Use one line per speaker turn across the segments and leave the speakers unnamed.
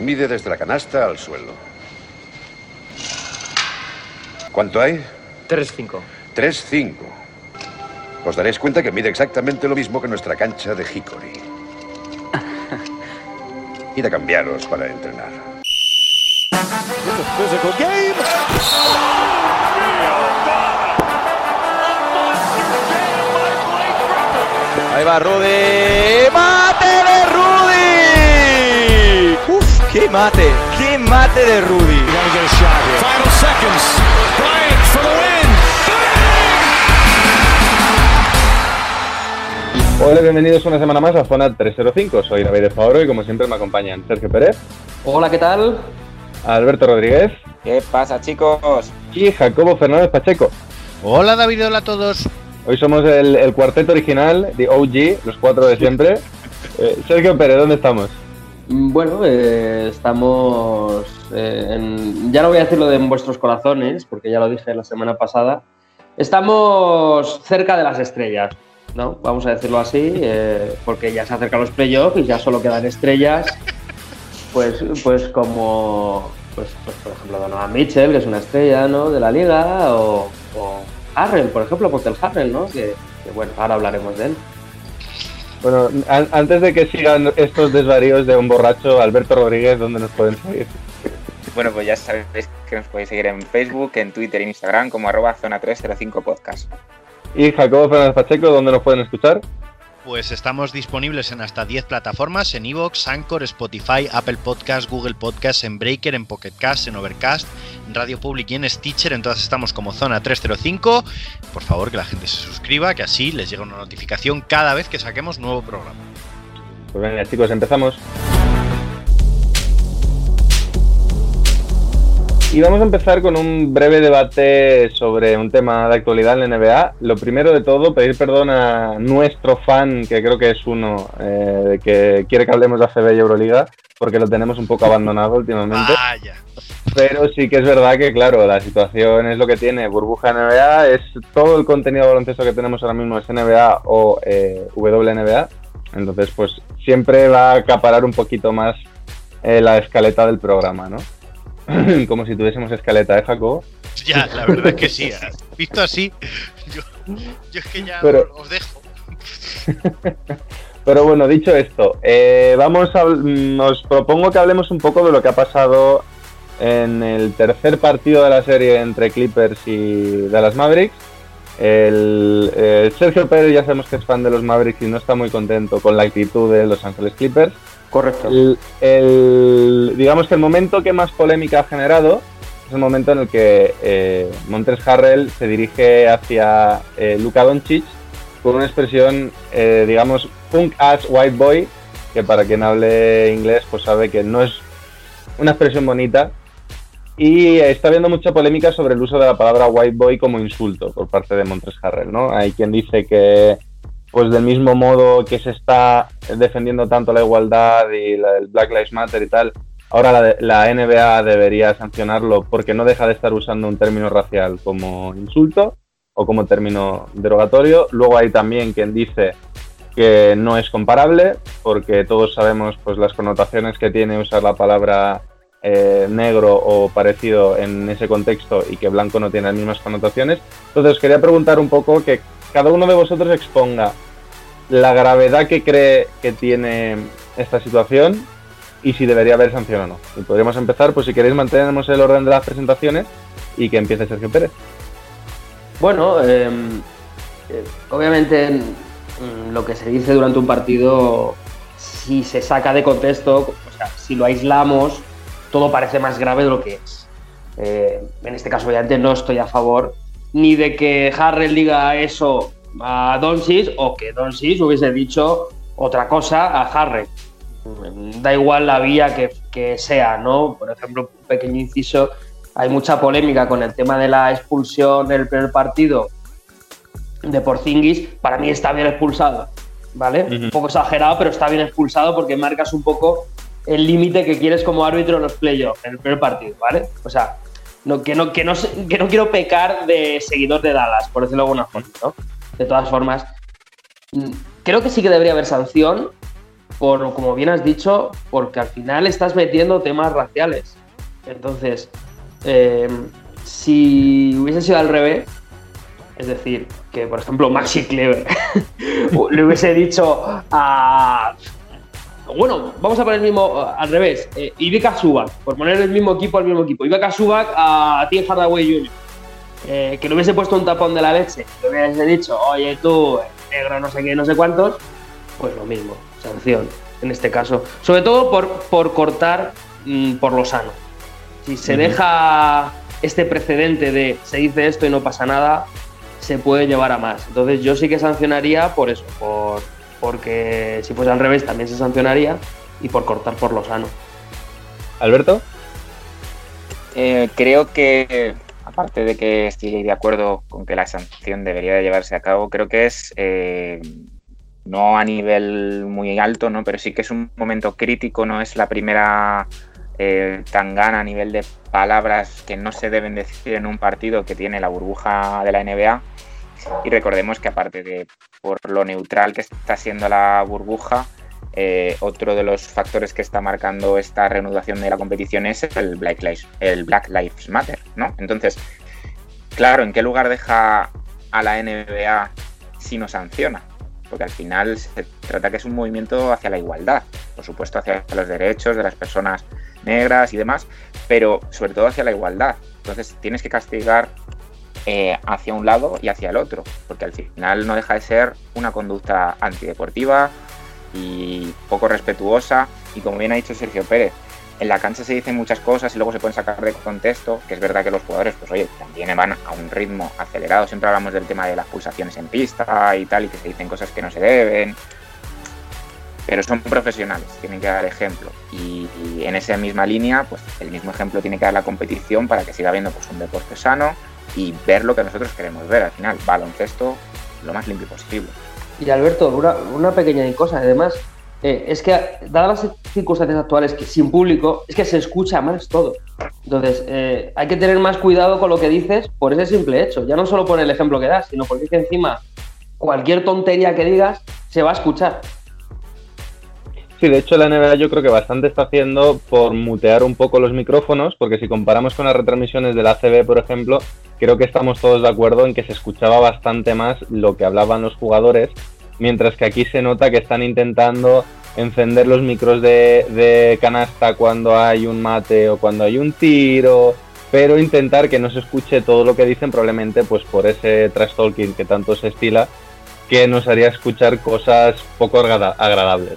Mide desde la canasta al suelo. ¿Cuánto hay?
3-5.
3-5. Os daréis cuenta que mide exactamente lo mismo que nuestra cancha de Hickory. Id a cambiaros para entrenar.
Ahí va Rudy. ¡Mate ¡Qué mate! ¡Qué mate de Rudy!
Final seconds. Bryant for the win.
Hola, bienvenidos una semana más a Zona 305. Soy David de Favoro y como siempre me acompañan Sergio Pérez,
Hola, ¿qué tal?
Alberto Rodríguez
¿Qué pasa, chicos?
y Jacobo Fernández Pacheco.
Hola David, hola a todos.
Hoy somos el, el cuarteto original de OG, los cuatro de siempre. Eh, Sergio Pérez, ¿dónde estamos?
Mm, Bueno, eh, estamos eh, en... Ya no voy a decirlo de en vuestros corazones, porque ya lo dije la semana pasada. Estamos cerca de las estrellas, ¿no? Vamos a decirlo así, eh, porque ya se acercan los playoffs y ya solo quedan estrellas. Pues, pues como, pues, pues, por ejemplo, Donovan Mitchell, que es una estrella, ¿no? De la liga, o, o Harrell, por ejemplo, Portel Harrell, ¿no? Que, bueno, ahora hablaremos de él.
Bueno, an- antes de que sigan estos desvaríos de un borracho, Alberto Rodríguez, ¿dónde nos pueden seguir?
Bueno, pues ya sabéis que nos podéis seguir en Facebook, en Twitter en Instagram como arroba zona 305 podcast.
Y Jacobo Fernández Pacheco, ¿dónde nos pueden escuchar?
Pues estamos disponibles en hasta 10 plataformas, en Evox, Anchor, Spotify, Apple Podcast, Google Podcast, en Breaker, en Pocket Cast, en Overcast, en Radio Public y en Stitcher. En todas estamos como Zona 305. Por favor, que la gente se suscriba, que así les llega una notificación cada vez que saquemos nuevo programa.
Pues venga, chicos, empezamos. Y vamos a empezar con un breve debate sobre un tema de actualidad en la NBA. Lo primero de todo, pedir perdón a nuestro fan, que creo que es uno, eh, que quiere que hablemos de ACB y Euroliga, porque lo tenemos un poco abandonado últimamente.
Vaya.
Pero sí que es verdad que, claro, la situación es lo que tiene. Burbuja NBA es todo el contenido de baloncesto que tenemos ahora mismo es NBA o eh, WNBA. Entonces, pues siempre va a acaparar un poquito más eh, la escaleta del programa, ¿no? Como si tuviésemos escaleta, ¿eh, Jacobo?
Ya, la verdad es que sí. Visto así, yo, yo es que ya
Pero-
os dejo.
Pero bueno, dicho esto, eh, vamos a, mm, os propongo que hablemos un poco de lo que ha pasado en el tercer partido de la serie entre Clippers y Dallas Mavericks. El, eh, Sergio Pérez ya sabemos que es fan de los Mavericks y no está muy contento con la actitud de Los Ángeles Clippers.
Correcto.
El, digamos que el momento que más polémica ha generado es el momento en el que eh, Montres Harrell se dirige hacia eh, Luka Doncic con una expresión, eh, digamos, punk ass white boy, que para quien hable inglés pues sabe que no es una expresión bonita. Y está habiendo mucha polémica sobre el uso de la palabra white boy como insulto por parte de Montres Harrell, ¿no? Hay quien dice que pues del mismo modo que se está defendiendo tanto la igualdad y la- el Black Lives Matter y tal, ahora la, la NBA debería sancionarlo porque no deja de estar usando un término racial como insulto o como término derogatorio. Luego hay también quien dice que no es comparable porque todos sabemos pues las connotaciones que tiene usar la palabra eh, negro o parecido en ese contexto y que blanco no tiene las mismas connotaciones. Entonces quería preguntar un poco que cada uno de vosotros exponga la gravedad que cree que tiene esta situación y si debería haber sanción o no. Y podríamos empezar, pues si queréis mantenemos el orden de las presentaciones y que empiece Sergio Pérez.
Bueno, eh, eh, obviamente mm, lo que se dice durante un partido, si se saca de contexto, o sea, si lo aislamos, todo parece más grave de lo que es. Eh, en este caso, obviamente, no estoy a favor ni de que Harrell diga eso a Doncic o que Doncic hubiese dicho otra cosa a Harrell. Da igual la vía que, que sea, ¿no? Por ejemplo, un pequeño inciso, hay mucha polémica con el tema de la expulsión del primer partido de Porzingis. Para mí está bien expulsado, ¿vale? Un poco exagerado, pero está bien expulsado porque marcas un poco el límite que quieres como árbitro en los playoffs, en el primer partido, ¿vale? O sea, que, no, que, no, que no quiero pecar de seguidor de Dallas, por decirlo de alguna forma, ¿no? De todas formas, mm, creo que sí que debería haber sanción, por, como bien has dicho, porque al final estás metiendo temas raciales. Entonces, eh, si hubiese sido al revés, es decir, que por ejemplo Maxi Clever le hubiese dicho a. Bueno, vamos a poner el mismo al revés. Eh, Ivica Subak, por poner el mismo equipo al mismo equipo. Ivica Subak a Tim Hardaway Jr. Eh, que le hubiese puesto un tapón de la leche, le hubiese dicho, oye tú, negro, no sé qué, no sé cuántos, pues lo mismo, sanción en este caso. Sobre todo por, por cortar mm, por lo sano. Si se deja este precedente de se dice esto y no pasa nada, se puede llevar a más. Entonces yo sí que sancionaría por eso, por, porque si fuese al revés también se sancionaría y por cortar por lo sano.
Alberto.
Eh, creo que, aparte de que estoy de acuerdo con que la sanción debería de llevarse a cabo, creo que es eh, no a nivel muy alto, ¿no? pero sí que es un momento crítico, no es la primera eh, tangana a nivel de palabras que no se deben decir en un partido que tiene la burbuja de la NBA. Y recordemos que aparte de por lo neutral que está siendo la burbuja, eh, otro de los factores que está marcando esta reanudación de la competición es el Black Lives, el Black Lives Matter, ¿no? Entonces, claro, ¿en qué lugar deja a la NBA si no sanciona? porque al final se trata que es un movimiento hacia la igualdad, por supuesto hacia los derechos de las personas negras y demás, pero sobre todo hacia la igualdad. Entonces tienes que castigar eh, hacia un lado y hacia el otro, porque al final no deja de ser una conducta antideportiva y poco respetuosa y como bien ha dicho Sergio Pérez, en la cancha se dicen muchas cosas y luego se pueden sacar de contexto, que es verdad que los jugadores, pues oye, también van a un ritmo acelerado. Siempre hablamos del tema de las pulsaciones en pista y tal, y que se dicen cosas que no se deben. Pero son profesionales, tienen que dar ejemplo. Y, en esa misma línea, pues el mismo ejemplo tiene que dar la competición para que siga habiendo pues, un deporte sano y ver lo que nosotros queremos ver. Al final, baloncesto lo más limpio posible.
Y Alberto, una, una pequeña cosa, además, eh, es que, dadas las circunstancias actuales, que sin público, es que se escucha más todo. Entonces, eh, hay que tener más cuidado con lo que dices por ese simple hecho. Ya no solo por el ejemplo que das, sino porque es que encima cualquier tontería que digas se va a escuchar.
Sí, de hecho la NBA yo creo que bastante está haciendo por mutear un poco los micrófonos, porque si comparamos con las retransmisiones de la ACB, por ejemplo, creo que estamos todos de acuerdo en que se escuchaba bastante más lo que hablaban los jugadores mientras que aquí se nota que están intentando encender los micros de, canasta cuando hay un mate o cuando hay un tiro, pero intentar que no se escuche todo lo que dicen probablemente pues por ese trash talking que tanto se estila que nos haría escuchar cosas poco agradables.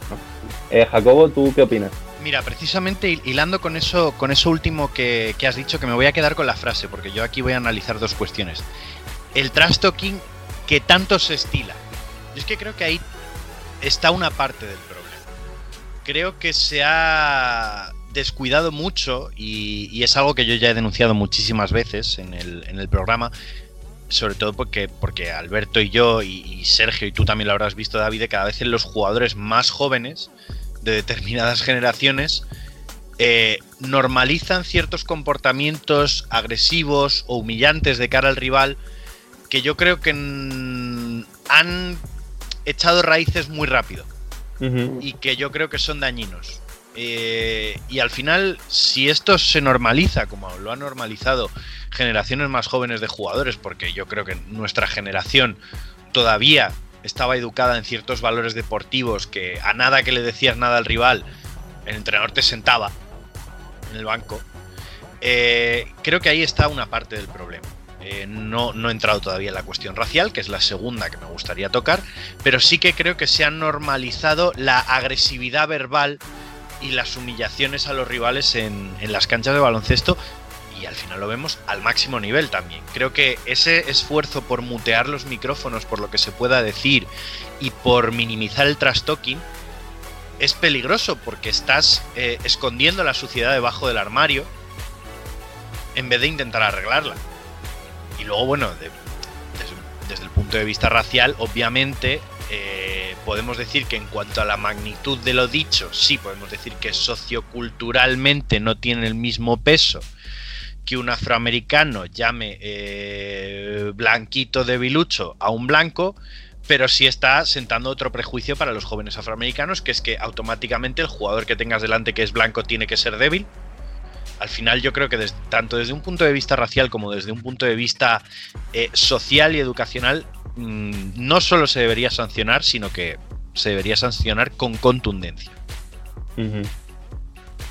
Eh, Jacobo, ¿tú qué opinas?
Mira, precisamente hilando con eso, con eso último que, has dicho, que me voy a quedar con la frase, porque yo aquí voy a analizar dos cuestiones. El trash talking que tanto se estila, es que creo que ahí está una parte del problema. Creo que se ha descuidado mucho y, es algo que yo ya he denunciado muchísimas veces en el, programa, sobre todo porque, porque Alberto y yo y, Sergio y tú también lo habrás visto David, cada vez en los jugadores más jóvenes de determinadas generaciones eh, normalizan ciertos comportamientos agresivos o humillantes de cara al rival que yo creo que han echado raíces muy rápido y que yo creo que son dañinos. Eh, y al final, si esto se normaliza, como lo han normalizado generaciones más jóvenes de jugadores, porque yo creo que nuestra generación todavía estaba educada en ciertos valores deportivos que a nada que le decías nada al rival, el entrenador te sentaba en el banco, eh, creo que ahí está una parte del problema. Eh, no, no he entrado todavía en la cuestión racial, que es la segunda que me gustaría tocar, pero sí que creo que se ha normalizado la agresividad verbal y las humillaciones a los rivales en, las canchas de baloncesto y al final lo vemos al máximo nivel también. Creo que ese esfuerzo por mutear los micrófonos por lo que se pueda decir y por minimizar el trash-talking es peligroso porque estás eh, escondiendo la suciedad debajo del armario en vez de intentar arreglarla. Y luego, bueno, desde, el punto de vista racial, obviamente eh, podemos decir que en cuanto a la magnitud de lo dicho, sí podemos decir que socioculturalmente no tiene el mismo peso que un afroamericano llame eh, blanquito de bilucho a un blanco, pero sí está sentando otro prejuicio para los jóvenes afroamericanos, que es que automáticamente el jugador que tengas delante que es blanco tiene que ser débil. Al final yo creo que tanto desde un punto de vista racial como desde un punto de vista eh, social y educacional, mm, no solo se debería sancionar, sino que se debería sancionar con contundencia.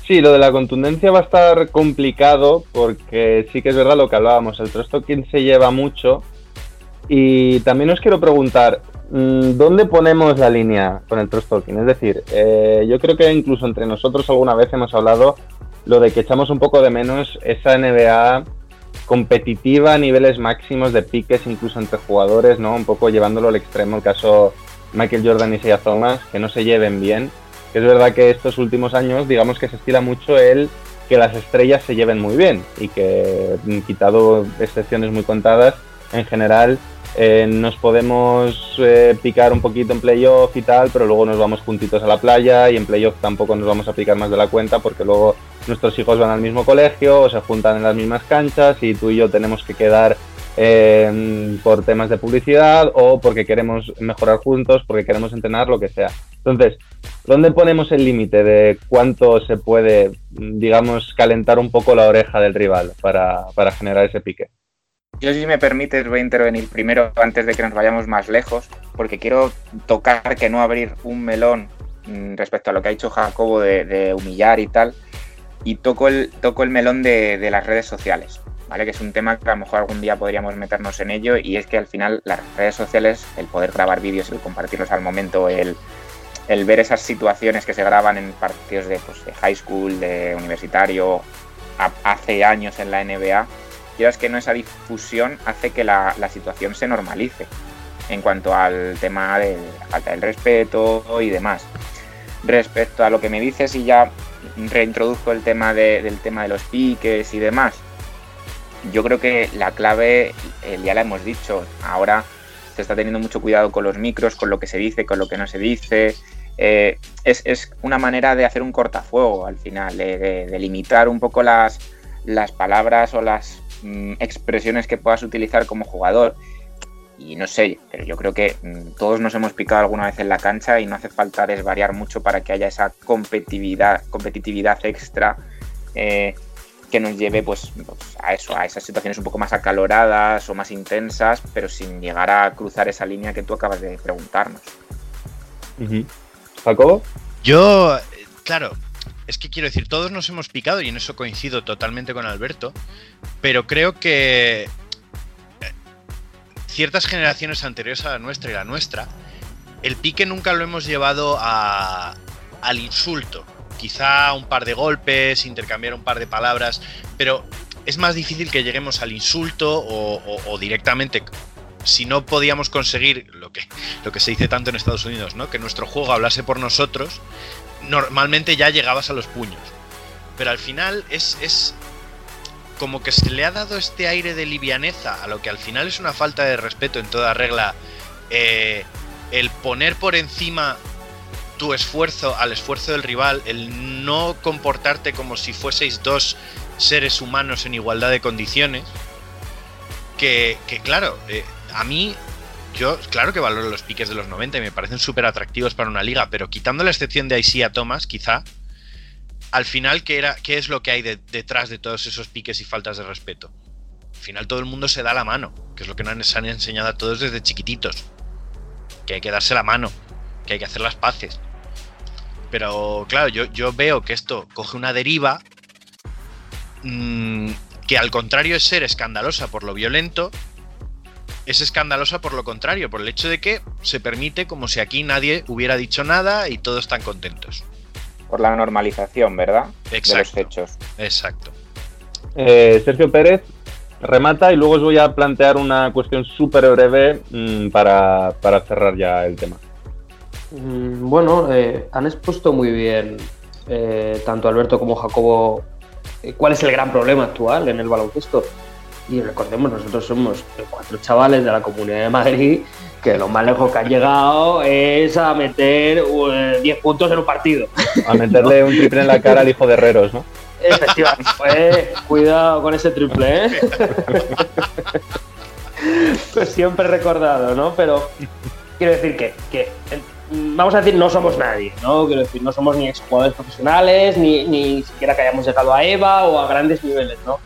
Sí, lo de la contundencia va a estar complicado porque sí que es verdad lo que hablábamos, el trust se lleva mucho y también os quiero preguntar, mm, ¿dónde ponemos la línea con el trust talking? Es decir, eh, yo creo que incluso entre nosotros alguna vez hemos hablado lo de que echamos un poco de menos esa NBA competitiva a niveles máximos de piques incluso entre jugadores, ¿no? Un poco llevándolo al extremo, el caso Michael Jordan y Isaiah Thomas, que no se lleven bien. Es verdad que estos últimos años, digamos que se estila mucho el que las estrellas se lleven muy bien y que, quitado excepciones muy contadas, en general eh, nos podemos eh, picar un poquito en playoff y tal, pero luego nos vamos juntitos a la playa y en playoff tampoco nos vamos a picar más de la cuenta porque luego nuestros hijos van al mismo colegio o se juntan en las mismas canchas y tú y yo tenemos que quedar eh, por temas de publicidad o porque queremos mejorar juntos, porque queremos entrenar, lo que sea. Entonces, ¿dónde ponemos el límite de cuánto se puede, digamos, calentar un poco la oreja del rival para, para generar ese pique?
Yo, si me permites, voy a intervenir primero antes de que nos vayamos más lejos, porque quiero tocar que no abrir un melón mm, respecto a lo que ha dicho Jacobo de, humillar y tal, y toco el, toco el melón de, las redes sociales, ¿vale? Que es un tema que a lo mejor algún día podríamos meternos en ello, y es que al final las redes sociales, el poder grabar vídeos, el compartirlos al momento, el, el ver esas situaciones que se graban en partidos de, pues, de high school, de universitario, hace años en la NBA, es que no esa difusión hace que la, situación se normalice en cuanto al tema de falta del respeto y demás. Respecto a lo que me dices y ya reintroduzco el tema del tema de los piques y demás, yo creo que la clave, eh, ya la hemos dicho, ahora se está teniendo mucho cuidado con los micros, con lo que se dice, con lo que no se dice. Eh, es, una manera de hacer un cortafuego al final, de, limitar un poco las, las palabras o las Mm, expresiones que puedas utilizar como jugador. Y no sé, pero yo creo que mm, todos nos hemos picado alguna vez en la cancha y no hace falta desvariar mucho para que haya esa competitividad, competitividad extra eh, que nos lleve pues, pues, a eso, a esas situaciones un poco más acaloradas o más intensas, pero sin llegar a cruzar esa línea que tú acabas de preguntarnos.
Jacobo.
Yo, claro, es que quiero decir, todos nos hemos picado y en eso coincido totalmente con Alberto, pero creo que eh, ciertas generaciones anteriores a la nuestra y la nuestra, el pique nunca lo hemos llevado al insulto. Quizá un par de golpes, intercambiar un par de palabras, pero es más difícil que lleguemos al insulto o, directamente si no podíamos conseguir lo que, lo que se dice tanto en Estados Unidos, ¿no? Que nuestro juego hablase por nosotros, normalmente ya llegabas a los puños. Pero al final es, es como que se le ha dado este aire de livianeza a lo que al final es una falta de respeto en toda regla. Eh, el poner por encima tu esfuerzo al esfuerzo del rival, el no comportarte como si fueseis dos seres humanos en igualdad de condiciones, que, claro, eh, a mí yo, claro que valoro los piques de los 90 y me parecen súper atractivos para una liga, pero quitando la excepción de Isaiah Thomas, quizá, al final, ¿qué, era, qué es lo que hay detrás de todos esos piques y faltas de respeto? Al final todo el mundo se da la mano, que es lo que nos han enseñado a todos desde chiquititos. Que hay que darse la mano, que hay que hacer las paces. Pero claro, yo, yo veo que esto coge una deriva mmm, que al contrario es ser escandalosa por lo violento, es escandalosa por lo contrario, por el hecho de que se permite como si aquí nadie hubiera dicho nada y todos están contentos.
Por la normalización, ¿verdad?
Exacto.
De los hechos.
Exacto.
Eh, Sergio Pérez remata y luego os voy a plantear una cuestión súper breve mm, para, cerrar ya el tema.
Mm, bueno, eh, han expuesto muy bien eh, tanto Alberto como Jacobo cuál es el gran problema actual en el baloncesto. Y recordemos, nosotros somos cuatro chavales de la Comunidad de Madrid que lo más lejos que han llegado es a meter 10 eh, puntos en un partido.
A meterle un triple en la cara al hijo de Herreros, ¿no?
Efectivamente. Pues, cuidado con ese triple, ¿eh? pues siempre recordado, ¿no? Pero quiero decir que, que, eh, vamos a decir, no somos nadie, ¿no? Quiero decir, no somos ni exjugadores profesionales, ni, ni siquiera que hayamos llegado a EVA o a grandes niveles, ¿no?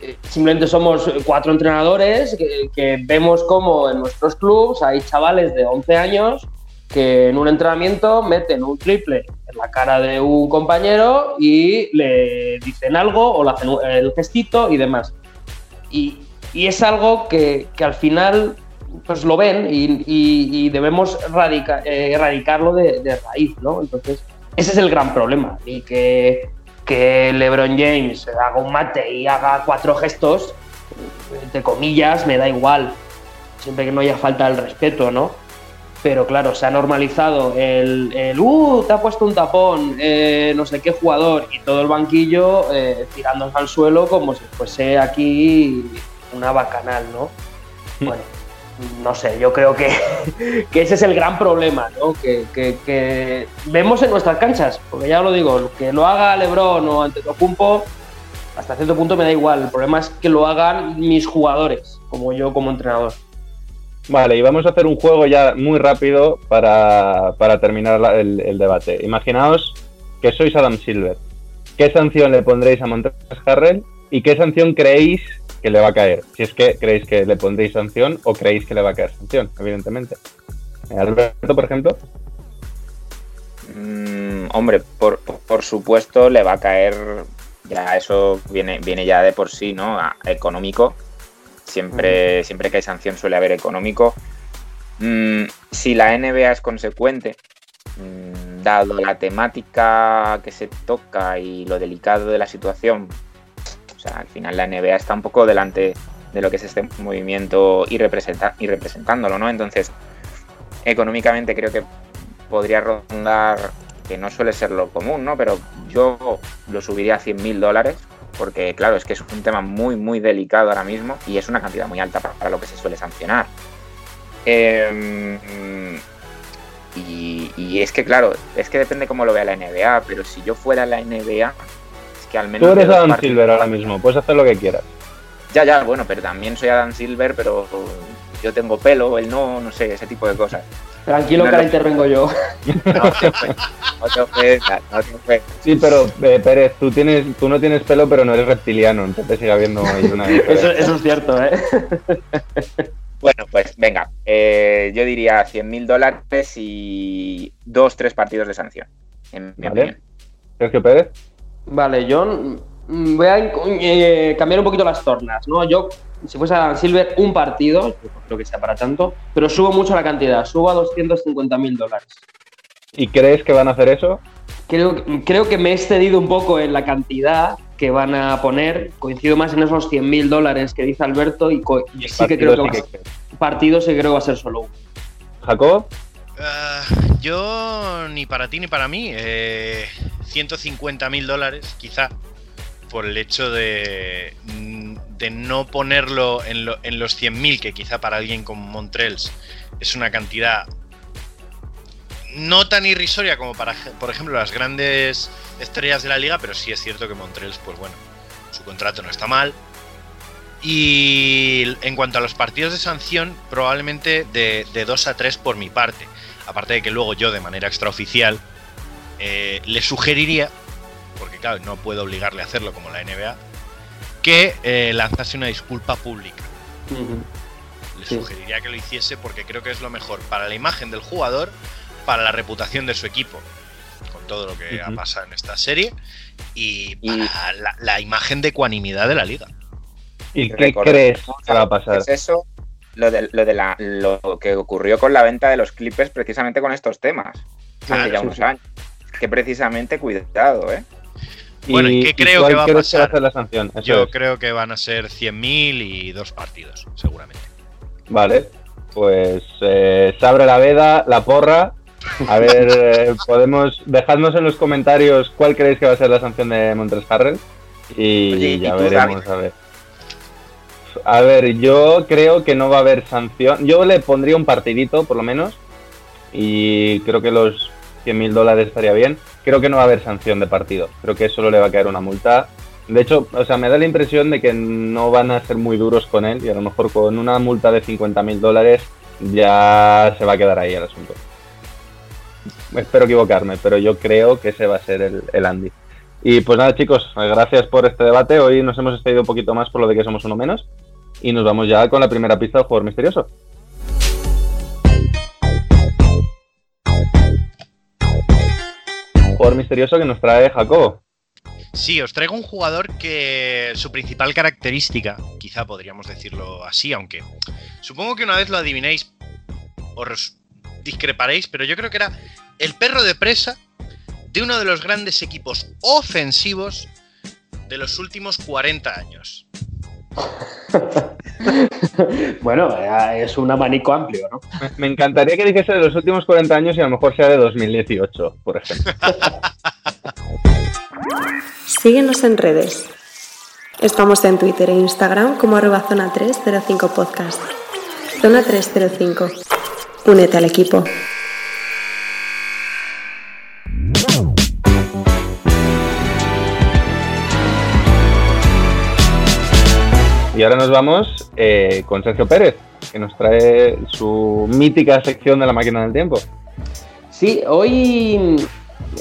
Eh, Simplemente somos cuatro entrenadores que, vemos como en nuestros clubs hay chavales de 11 años que en un entrenamiento meten un triple en la cara de un compañero y le dicen algo o le hacen el gestito y demás. Y, es algo que, al final pues lo ven y, debemos eh, erradicarlo de, de, raíz, ¿no? Entonces, ese es el gran problema. Y que, que LeBron James haga un mate y haga cuatro gestos, entre comillas, me da igual. Siempre que no haya falta el respeto, ¿no? pero claro, se ha normalizado el, el uh, te ha puesto un tapón, eh, no sé qué jugador, y todo el banquillo eh, tirándose al suelo como si fuese aquí una bacanal, ¿no? Bueno, no sé, yo creo que, que ese es el gran problema, ¿no? Que, que, vemos en nuestras canchas, porque ya lo digo, que lo haga Lebron o Antetokounmpo, hasta cierto punto me da igual, el problema es que lo hagan mis jugadores, como yo como entrenador.
Vale, y vamos a hacer un juego ya muy rápido para, para terminar el, debate. Imaginaos que sois Adam Silver. ¿Qué sanción le pondréis a Montes Harrell y qué sanción creéis que le va a caer? Si es que creéis que le pondréis sanción o creéis que le va a caer sanción, evidentemente. Alberto, por ejemplo.
Mm, hombre, por, por, supuesto le va a caer, ya eso viene, viene ya de por sí, ¿no? A, económico Siempre, siempre que hay sanción suele haber económico. Mm, si la NBA es consecuente, mm, dado la temática que se toca y lo delicado de la situación, al final la NBA está un poco delante de lo que es este movimiento y, representa y representándolo, ¿no? Entonces, económicamente creo que podría rondar, que no suele ser lo común, ¿no? Pero yo lo subiría a 100 mil dólares, porque claro, es que es un tema muy, muy delicado ahora mismo y es una cantidad muy alta para, lo que se suele sancionar. Eh, y, y, es que claro, es que depende cómo lo vea la NBA, pero si yo fuera la NBA, que al menos...
Tú eres Adam Silver ahora mismo, puedes hacer lo que quieras.
Ya, ya, bueno, pero también soy Adam Silver, pero yo tengo pelo, él no, no sé, ese tipo de cosas.
Tranquilo no que ahora intervengo yo.
No te no te no te
Sí, pero eh, Pérez, tú, tienes, tú no tienes pelo, pero no eres reptiliano, entonces sigue habiendo ahí una
eso, eso, es cierto, ¿eh?
Bueno, pues venga, eh, yo diría 100 mil dólares y dos, tres partidos de sanción. En mi
vale.
opinión.
Sergio Pérez.
Vale, yo voy a eh, cambiar un poquito las tornas, ¿no? Yo si fuese a Silver un partido, no creo que sea para tanto, pero subo mucho la cantidad, subo a 250 mil dólares.
¿Y crees que van a hacer eso?
Creo, creo que me he excedido un poco en la cantidad que van a poner, coincido más en esos 100 mil dólares que dice Alberto y, y sí que creo que va, partido sí creo que va a ser solo uno.
¿Jacob?
Uh, yo ni para ti ni para mí, eh, 150 mil dólares quizá por el hecho de, de no ponerlo en, lo, en los 100.000, que quizá para alguien como Montrells es una cantidad no tan irrisoria como para, por ejemplo, las grandes estrellas de la liga, pero sí es cierto que Montrells, pues bueno, su contrato no está mal. Y en cuanto a los partidos de sanción, probablemente de, de 2 a 3 por mi parte. Aparte de que luego yo, de manera extraoficial, eh, le sugeriría porque claro, no puedo obligarle a hacerlo como la NBA, que eh, lanzase una disculpa pública. Uh -huh. Le sí. sugeriría que lo hiciese porque creo que es lo mejor para la imagen del jugador, para la reputación de su equipo, con todo lo que uh -huh. ha pasado en esta serie, y para y... La, la, imagen de ecuanimidad de la liga.
¿Y qué crees que va a pasar?
Es eso, lo de, lo de la, lo que ocurrió con la venta de los Clippers precisamente con estos temas, hace ya unos años. Que precisamente cuidado, ¿eh?
Bueno, ¿y qué creo que va a pasar?
La sanción?
Yo
es.
creo que van a ser 100.000 y dos partidos, seguramente.
Vale, pues eh, se abre la veda, la porra. A ver, eh, podemos. Dejadnos en los comentarios cuál creéis que va a ser la sanción de Montres Harrell. Y Oye, ya ¿y tú, veremos, David? a ver. A ver, yo creo que no va a haber sanción. Yo le pondría un partidito, por lo menos. Y creo que los 100 mil dólares estaría bien. Creo que no va a haber sanción de partido. Creo que solo le va a caer una multa. De hecho, o sea, me da la impresión de que no van a ser muy duros con él y a lo mejor con una multa de 50 mil dólares ya se va a quedar ahí el asunto. Espero equivocarme, pero yo creo que ese va a ser el, Andy. Y pues nada, chicos, gracias por este debate. Hoy nos hemos extendido un poquito más por lo de que somos uno menos. Y nos vamos ya con la primera pista del jugador misterioso. Jugador misterioso que nos trae Jacobo.
Sí, os traigo un jugador que su principal característica, quizá podríamos decirlo así, aunque supongo que una vez lo adivinéis, os discreparéis, pero yo creo que era el perro de presa de uno de los grandes equipos ofensivos de los últimos 40 años.
bueno, es un abanico amplio, ¿no?
Me encantaría que dijese de los últimos 40 años y a lo mejor sea de 2018, por ejemplo.
Síguenos en redes. Estamos en Twitter e Instagram como arroba zona 305 podcast. Zona 305. Únete al equipo.
Y ahora nos vamos eh, con Sergio Pérez, que nos trae su mítica sección de la máquina del tiempo.
Sí, hoy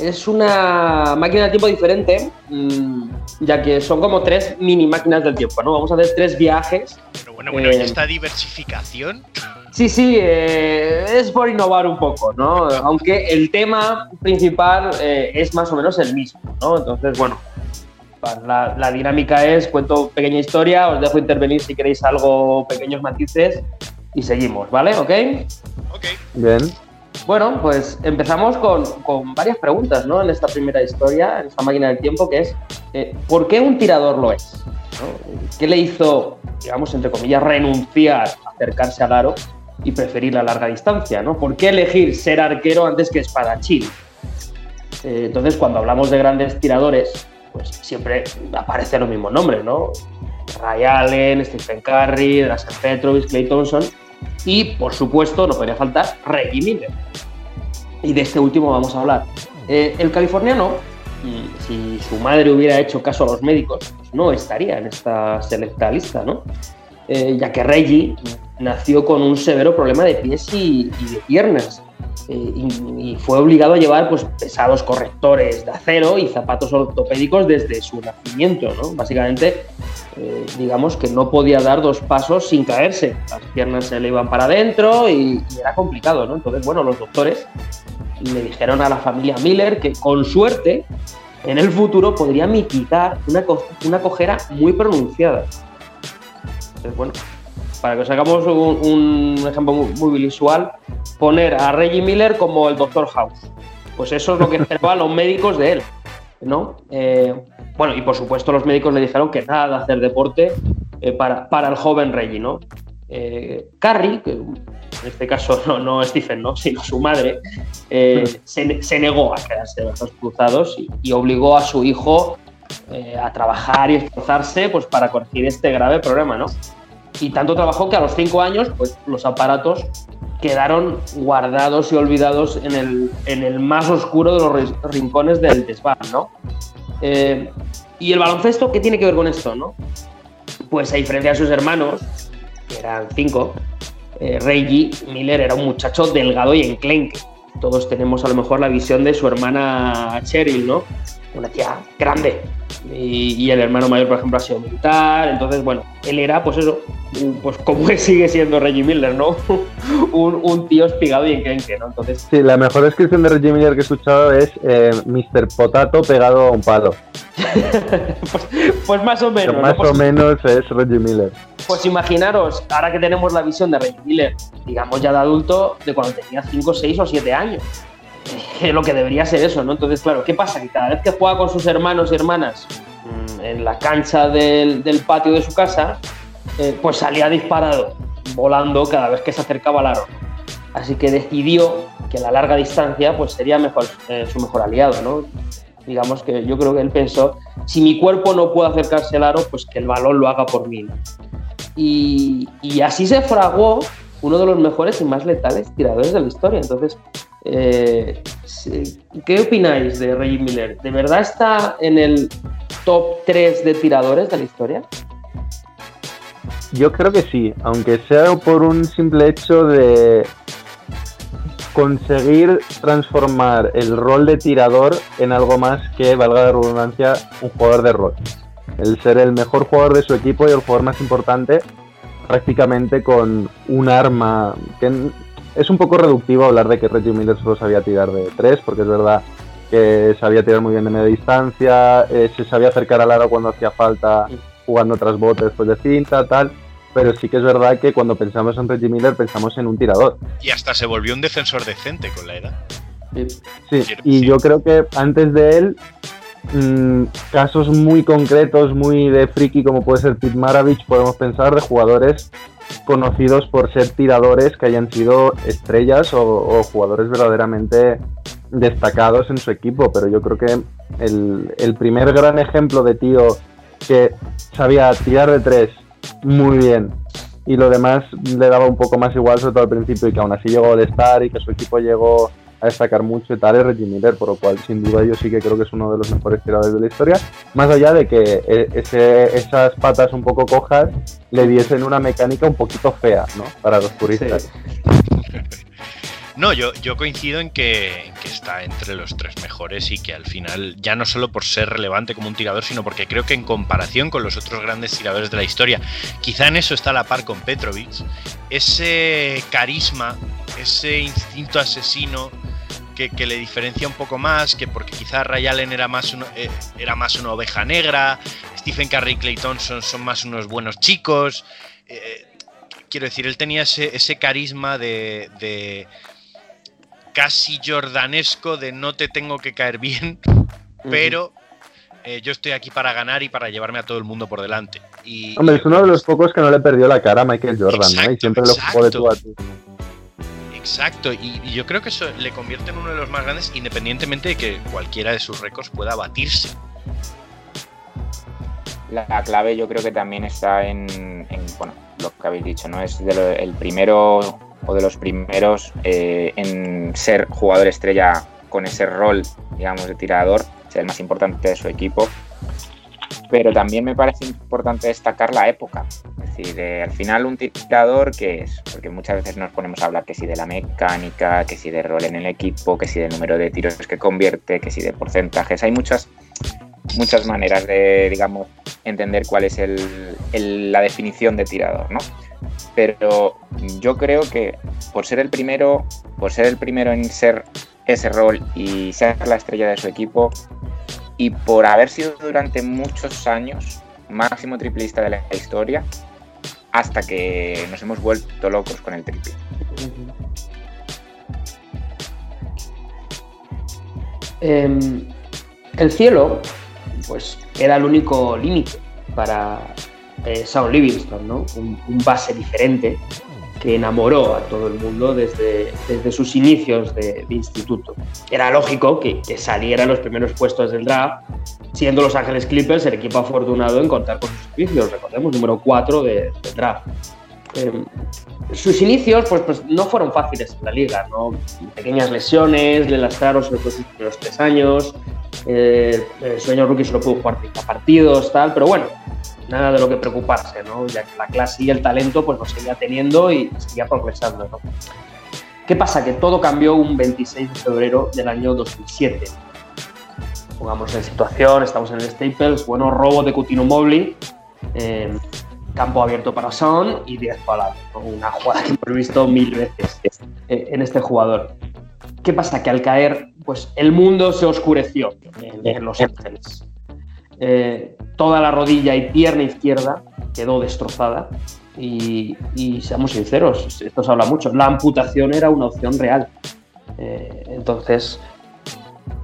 es una máquina del tiempo diferente, mm, ya que son como tres mini máquinas del tiempo, ¿no? Vamos a hacer tres viajes.
Pero bueno, bueno,
Eh,
esta diversificación.
Sí, sí, eh, es por innovar un poco, ¿no? Aunque el tema principal eh, es más o menos el mismo, ¿no? Entonces, bueno, la, la dinámica es, cuento pequeña historia, os dejo intervenir si queréis algo, pequeños matices y seguimos, ¿vale? ¿Ok?
Ok.
Bien.
Bueno, pues empezamos con, con varias preguntas, ¿no? En esta primera historia, en esta máquina del tiempo, que es, eh, ¿por qué un tirador lo es? ¿no? ¿Qué le hizo, digamos, entre comillas, renunciar a acercarse al aro y preferir la larga distancia, ¿no? ¿Por qué elegir ser arquero antes que espadachín? Eh, entonces, cuando hablamos de grandes tiradores, pues siempre aparecen los mismos nombres, ¿no? Ray Allen, Stephen Curry, Drazen Petrovic, Clay Thompson y, por supuesto, no podría faltar Reggie Miller. Y de este último vamos a hablar. Eh, el californiano, si su madre hubiera hecho caso a los médicos, pues no estaría en esta selecta lista, ¿no? Eh, ya que Reggie nació con un severo problema de pies y de piernas. Eh, y, fue obligado a llevar pues, pesados correctores de acero y zapatos ortopédicos desde su nacimiento. ¿no? Básicamente, eh, digamos que no podía dar dos pasos sin caerse. Las piernas se le iban para adentro y, era complicado. ¿no? Entonces, bueno, los doctores le dijeron a la familia Miller que con suerte en el futuro podría mitigar una, una cojera muy pronunciada. Entonces, bueno, para que os hagamos un, ejemplo muy, muy visual, poner a Reggie Miller como el Dr. House. Pues eso es lo que esperaban los médicos de él, ¿no? Eh, bueno, y por supuesto los médicos le dijeron que nada de hacer deporte eh, para, para el joven Reggie, ¿no? Eh, Carrie, que en este caso no, no Stephen, ¿no? sino su madre, se, negó a quedarse de brazos cruzados y, obligó a su hijo a trabajar y esforzarse pues, para corregir este grave problema, ¿no? Y tanto trabajó que a los cinco años, pues los aparatos quedaron guardados y olvidados en el, en el más oscuro de los rincones del desván, ¿no? Eh, y el baloncesto, ¿qué tiene que ver con esto, no? Pues a diferencia de sus hermanos, que eran cinco, eh, Reggie Miller era un muchacho delgado y enclenque. Todos tenemos a lo mejor la visión de su hermana Cheryl, ¿no? Una tía grande. Y, y el hermano mayor, por ejemplo, ha sido militar. Entonces, bueno, él era, pues eso, pues como sigue siendo Reggie Miller, ¿no? un, un tío espigado y enclenque, ¿no? Entonces,
Sí, la mejor descripción de Reggie Miller que he escuchado es eh, Mr. Potato pegado a un palo.
pues, pues más o menos.
Más
Pues-
o menos es Reggie Miller.
Pues imaginaros, ahora que tenemos la visión de Reggie Miller, digamos ya de adulto, de cuando tenía 5, 6 o 7 años. Lo que debería ser eso, ¿no? Entonces, claro, ¿qué pasa? Que cada vez que juega con sus hermanos y hermanas mm, en la cancha del, del patio de su casa, eh, pues salía disparado, volando cada vez que se acercaba al aro. Así que decidió que la larga distancia pues sería mejor, eh, su mejor aliado, ¿no? Digamos que yo creo que él pensó, si mi cuerpo no puede acercarse al aro, pues que el balón lo haga por mí. Y, y así se fraguó uno de los mejores y más letales tiradores de la historia. Entonces, eh, ¿qué opináis de Reggie Miller? ¿De verdad está en el top 3 de tiradores de la historia?
yo creo que sí, aunque sea por un simple hecho de conseguir transformar el rol de tirador en algo más que, valga la redundancia, un jugador de rol. El ser el mejor jugador de su equipo y el jugador más importante prácticamente con un arma que es un poco reductivo hablar de que Reggie Miller solo sabía tirar de tres, porque es verdad que sabía tirar muy bien de media distancia, eh, se sabía acercar al aro cuando hacía falta jugando tras botes después de cinta, tal. Pero sí que es verdad que cuando pensamos en Reggie Miller pensamos en un tirador.
Y hasta se volvió un defensor decente con la edad.
Sí, y yo creo que antes de él, mm, casos muy concretos, muy de friki como puede ser Pete Maravich, podemos pensar de jugadores conocidos por ser tiradores que hayan sido estrellas o, jugadores verdaderamente destacados en su equipo, pero yo creo que el, primer gran ejemplo de tío que sabía tirar de tres muy bien y lo demás le daba un poco más igual, sobre todo al principio, y que aún así llegó a estar y que su equipo llegó a destacar mucho y tal, es Reggie Miller, por lo cual sin duda yo sí que creo que es uno de los mejores tiradores de la historia, más allá de que eh, ese, esas patas un poco cojas le diesen una mecánica un poquito fea, ¿no? Para los puristas.
No, yo, yo coincido en que, está entre los tres mejores y que al final, ya no solo por ser relevante como un tirador, sino porque creo que en comparación con los otros grandes tiradores de la historia, quizá en eso está a la par con Petrovic, ese carisma, ese instinto asesino que, le diferencia un poco más, que porque quizá Ray Allen era más, eh, era más una oveja negra, Stephen Curry y Clay Thompson son más unos buenos chicos. Eh, quiero decir, él tenía ese, carisma de casi jordanesco de no te tengo que caer bien, pero eh, yo estoy aquí para ganar y para llevarme a todo el mundo por delante. Y,
Hombre, es uno de los pocos que no le perdió la cara a Michael Jordan, ¿no? Y siempre lo jugó de tú a tú.
Exacto, y, yo creo que eso le convierte en uno de los más grandes, independientemente de que cualquiera de sus récords pueda batirse.
La clave yo creo que también está en, bueno, lo que habéis dicho, ¿no? Es el primero o de los primeros eh, en ser jugador estrella con ese rol, digamos, de tirador, ser el más importante de su equipo. Pero también me parece importante destacar la época. Es decir, al final un tirador que es, porque muchas veces nos ponemos a hablar que si de la mecánica, que si de rol en el equipo, que si del número de tiros que convierte, que si de porcentajes. Hay muchas, muchas maneras de, digamos, entender cuál es el, la definición de tirador, ¿no? Pero yo creo que por ser el primero, por ser el primero en ser ese rol y ser la estrella de su equipo y por haber sido durante muchos años máximo triplista de la historia hasta que nos hemos vuelto locos con el triple.
Em, el cielo, pues era el único límite para, eh, Livingston, ¿no? Un, base diferente que enamoró a todo el mundo desde, desde sus inicios de, instituto. Era lógico que, saliera en los primeros puestos del draft, siendo Los Ángeles Clippers el equipo afortunado en contar con sus servicios, recordemos, número 4 de, del draft. Em, sus inicios pues, pues, no fueron fáciles en la liga, ¿no? Pequeñas lesiones, le lastraron sobre todo sus primeros tres años, eh, el sueño rookie solo pudo jugar 30 partidos, tal, pero bueno, nada de lo que preocuparse, ¿no? ya que la clase y el talento pues lo seguía teniendo y seguía progresando. ¿no? ¿Qué pasa? Que todo cambió un 26 de febrero del año 2007. Pongamos en situación, estamos en el Staples, bueno, robo de Coutinho Mobley, em, campo abierto para Son y 10 para una jugada que hemos visto mil veces eh, en este jugador. ¿Qué pasa? Que al caer, pues el mundo se oscureció en Los Ángeles. Eh, toda la rodilla y pierna izquierda quedó destrozada. Y, seamos sinceros, esto se habla mucho, la amputación era una opción real. Eh, entonces,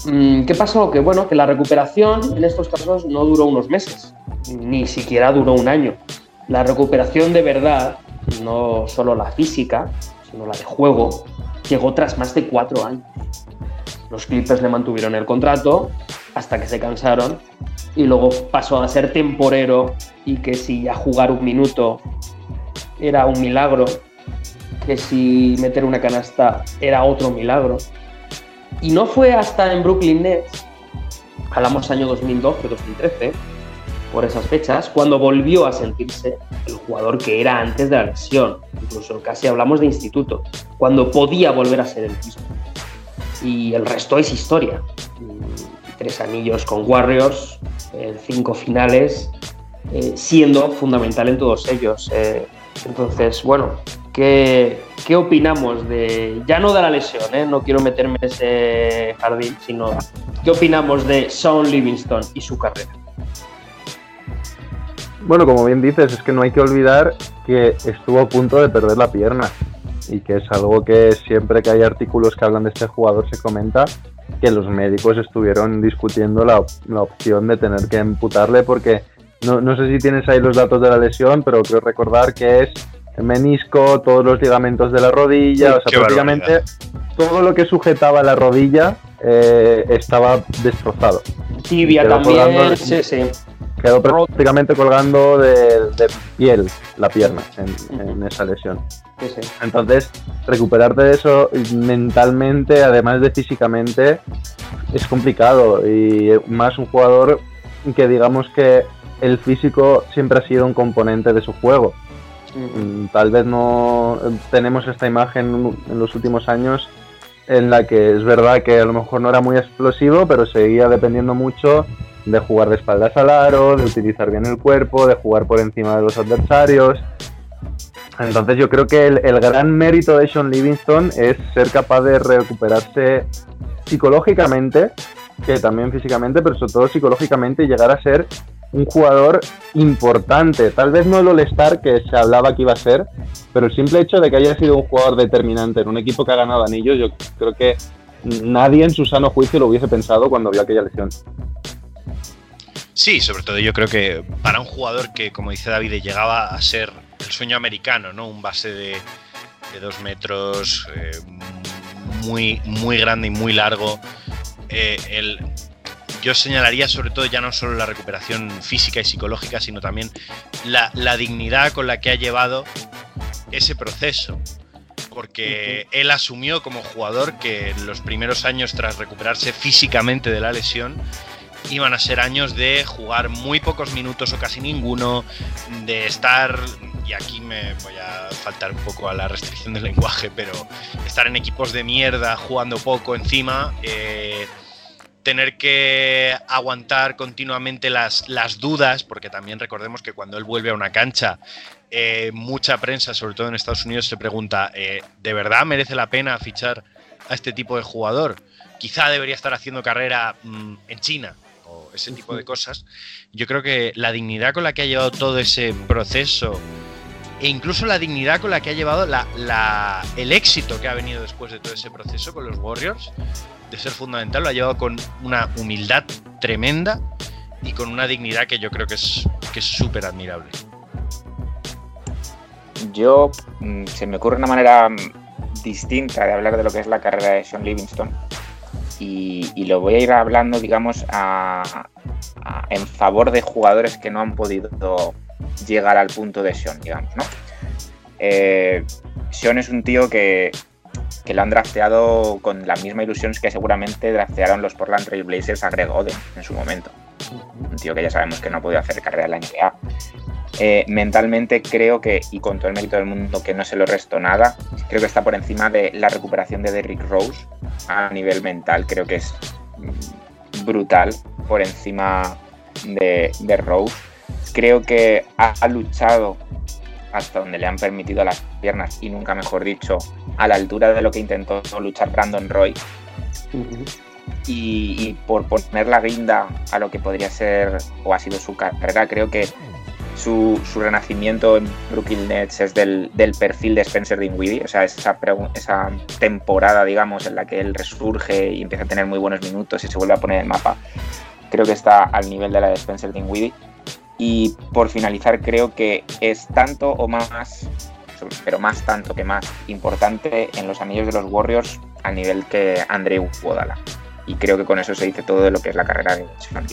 mm, ¿qué pasó? Que bueno, que la recuperación en estos casos no duró unos meses, ni siquiera duró un año. La recuperación de verdad, no solo la física, sino la de juego, llegó tras más de cuatro años. Los Clippers le mantuvieron el contrato hasta que se cansaron y luego pasó a ser temporero y que si a jugar un minuto era un milagro, que si meter una canasta era otro milagro. Y no fue hasta en Brooklyn Nets, hablamos año 2012-2013, por esas fechas, cuando volvió a sentirse el jugador que era antes de la lesión. Incluso casi hablamos de instituto, cuando podía volver a ser el mismo. Y el resto es historia. Tres anillos con Warriors, eh, cinco finales, eh, siendo fundamental en todos ellos. Eh, entonces, bueno, ¿qué, ¿qué, opinamos de, ya no de la lesión, no quiero meterme en ese jardín, sino qué opinamos de Sean Livingston y su carrera?
Bueno, como bien dices, es que no hay que olvidar que estuvo a punto de perder la pierna y que es algo que siempre que hay artículos que hablan de este jugador se comenta que los médicos estuvieron discutiendo la, opción de tener que amputarle porque no, no, sé si tienes ahí los datos de la lesión, pero creo recordar que es menisco, todos los ligamentos de la rodilla, o sea, prácticamente todo lo que sujetaba la rodilla eh, estaba destrozado.
Tibia también, sí, sí
quedó prácticamente colgando de, piel la pierna en, esa lesión. Entonces, recuperarte de eso mentalmente, además de físicamente, es complicado. Y más un jugador que digamos que el físico siempre ha sido un componente de su juego. Mm, tal vez no tenemos esta imagen en los últimos años en la que es verdad que a lo mejor no era muy explosivo, pero seguía dependiendo mucho de jugar de espaldas al aro, de utilizar bien el cuerpo, de jugar por encima de los adversarios. Entonces yo creo que el, gran mérito de Sean Livingston es ser capaz de recuperarse psicológicamente, que también físicamente, pero sobre todo psicológicamente y llegar a ser un jugador importante. Tal vez no el All-Star que se hablaba que iba a ser, pero el simple hecho de que haya sido un jugador determinante en un equipo que ha ganado anillos, yo creo que nadie en su sano juicio lo hubiese pensado cuando vio aquella lesión.
Sí, sobre todo yo creo que para un jugador que, como dice David, llegaba a ser el sueño americano, ¿no? Un base de, dos metros, eh, muy, muy grande y muy largo. Eh, yo señalaría sobre todo ya no solo la recuperación física y psicológica, sino también la, la dignidad con la que ha llevado ese proceso porque él asumió como jugador que en los primeros años tras recuperarse físicamente de la lesión iban a ser años de jugar muy pocos minutos o casi ninguno, de estar, y aquí me voy a faltar un poco a la restricción del lenguaje, pero estar en equipos de mierda jugando poco encima. Eh, tener que aguantar continuamente las, las, dudas, porque también recordemos que cuando él vuelve a una cancha, eh, mucha prensa, sobre todo en Estados Unidos, se pregunta, eh, ¿de verdad merece la pena fichar a este tipo de jugador? Quizá debería estar haciendo carrera mm, en China, ese tipo de cosas, yo creo que la dignidad con la que ha llevado todo ese proceso e incluso la dignidad con la que ha llevado la, el éxito que ha venido después de todo ese proceso con los Warriors, de ser fundamental, lo ha llevado con una humildad tremenda y con una dignidad que yo creo que es que es súper admirable.
Yo mm, se me ocurre una manera mm, distinta de hablar de lo que es la carrera de Sean Livingston y, lo voy a ir hablando, digamos, en favor de jugadores que no han podido llegar al punto de Sean, digamos, ¿no? Eh, Sean es un tío que, que lo han drafteado con la misma ilusión que seguramente draftearon los Portland Trail Blazers a Greg Oden en su momento. Un tío que ya sabemos que no ha podido hacer carrera en la NBA. Eh, mentalmente creo que, y con todo el mérito del mundo que no se lo resto nada, creo que está por encima de la recuperación de Derrick Rose a nivel mental. Creo que es brutal por encima de, Rose. Creo que ha, luchado hasta donde le han permitido las piernas y nunca mejor dicho, a la altura de lo que intentó luchar Brandon Roy. y, por poner la guinda a lo que podría ser o ha sido su carrera, creo que su, renacimiento en Brooklyn Nets es del, perfil de Spencer Dinwiddie, o sea, esa, esa temporada, digamos, en la que él resurge y empieza a tener muy buenos minutos y se vuelve a poner en el mapa, creo que está al nivel de la de Spencer Dinwiddie. Y por finalizar, creo que es tanto o más, pero más tanto que más importante en los anillos de los Warriors al nivel que Andrew Wodala. Y creo que con eso se dice todo de lo que es la carrera de Sean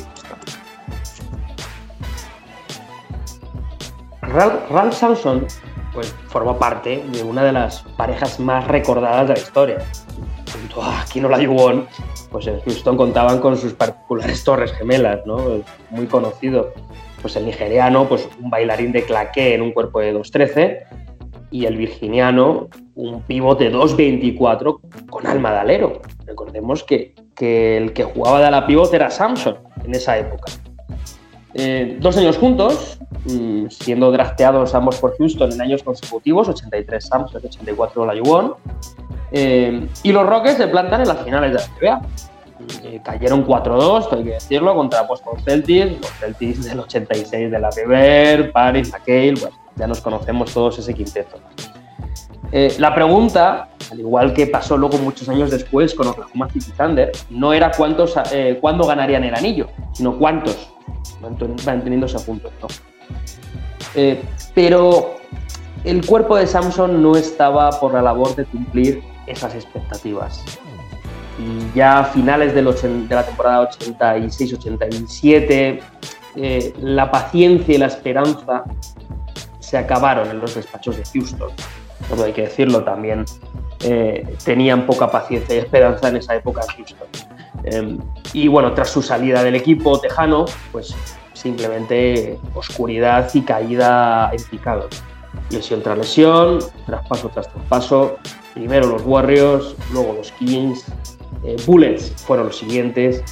Ralph Samson pues, formó parte de una de las parejas más recordadas de la historia. Junto a Kino Olajuwon, pues en Houston contaban con sus particulares torres gemelas, ¿no? Muy conocido. Pues el nigeriano, pues un bailarín de claqué en un cuerpo de 2.13 y el virginiano, un pivote 2.24 con alma de alero. Recordemos que, que el que jugaba de la pivote era Samson en esa época. Eh, dos años juntos, mm, siendo drafteados ambos por Houston en años consecutivos, 83 Samson, 84 la Yuwon. Eh, y los Rockets se plantan en las finales de la NBA. Eh, cayeron 4-2, hay que decirlo, contra Boston Celtics, los Celtics del 86 de la Beber, Paris, McHale, bueno, ya nos conocemos todos ese quinteto. Eh, la pregunta, al igual que pasó luego muchos años después con Oklahoma City Thunder, no era cuántos, eh, cuándo ganarían el anillo, sino cuántos manteniéndose juntos. ¿no? Eh, pero el cuerpo de Samson no estaba por la labor de cumplir esas expectativas. Y ya a finales del de la temporada 86-87, eh, la paciencia y la esperanza se acabaron en los despachos de Houston. Todo hay que decirlo también. Eh, tenían poca paciencia y esperanza en esa época en Houston. Eh, y bueno, tras su salida del equipo tejano, pues simplemente oscuridad y caída en picado. Lesión tras lesión, traspaso tras traspaso. Primero los Warriors, luego los Kings. Eh, Bullets fueron los siguientes.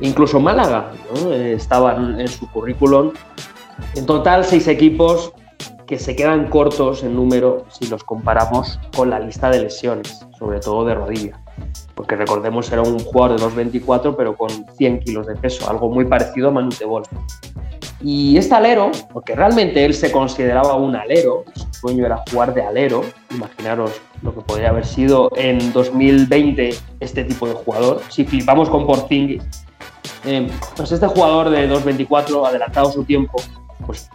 Incluso Málaga eh, estaban en su currículum. En total, seis equipos que se quedan cortos en número si los comparamos con la lista de lesiones, sobre todo de rodilla. Porque recordemos, era un jugador de 2.24, pero con 100 kilos de peso, algo muy parecido a Manu Tebol. Y este alero, porque realmente él se consideraba un alero, su sueño era jugar de alero, imaginaros lo que podría haber sido en 2020 este tipo de jugador, si flipamos con Porzingis, eh, pues este jugador de 2.24, adelantado su tiempo, pues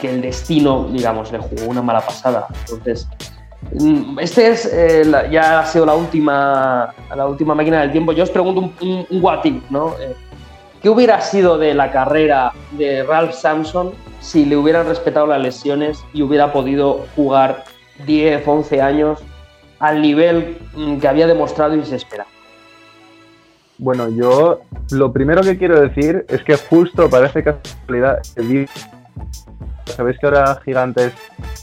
que el destino, digamos, le jugó una mala pasada. Entonces, mm, este es eh, la, ya ha sido la última, la última máquina del tiempo. Yo os pregunto un, un, un what if, ¿no? Eh, ¿Qué hubiera sido de la carrera de Ralph Sampson si le hubieran respetado las lesiones y hubiera podido jugar 10, 11 años al nivel mm, que había demostrado y se espera?
Bueno, yo lo primero que quiero decir es que justo parece casualidad. Sabéis que ahora Gigantes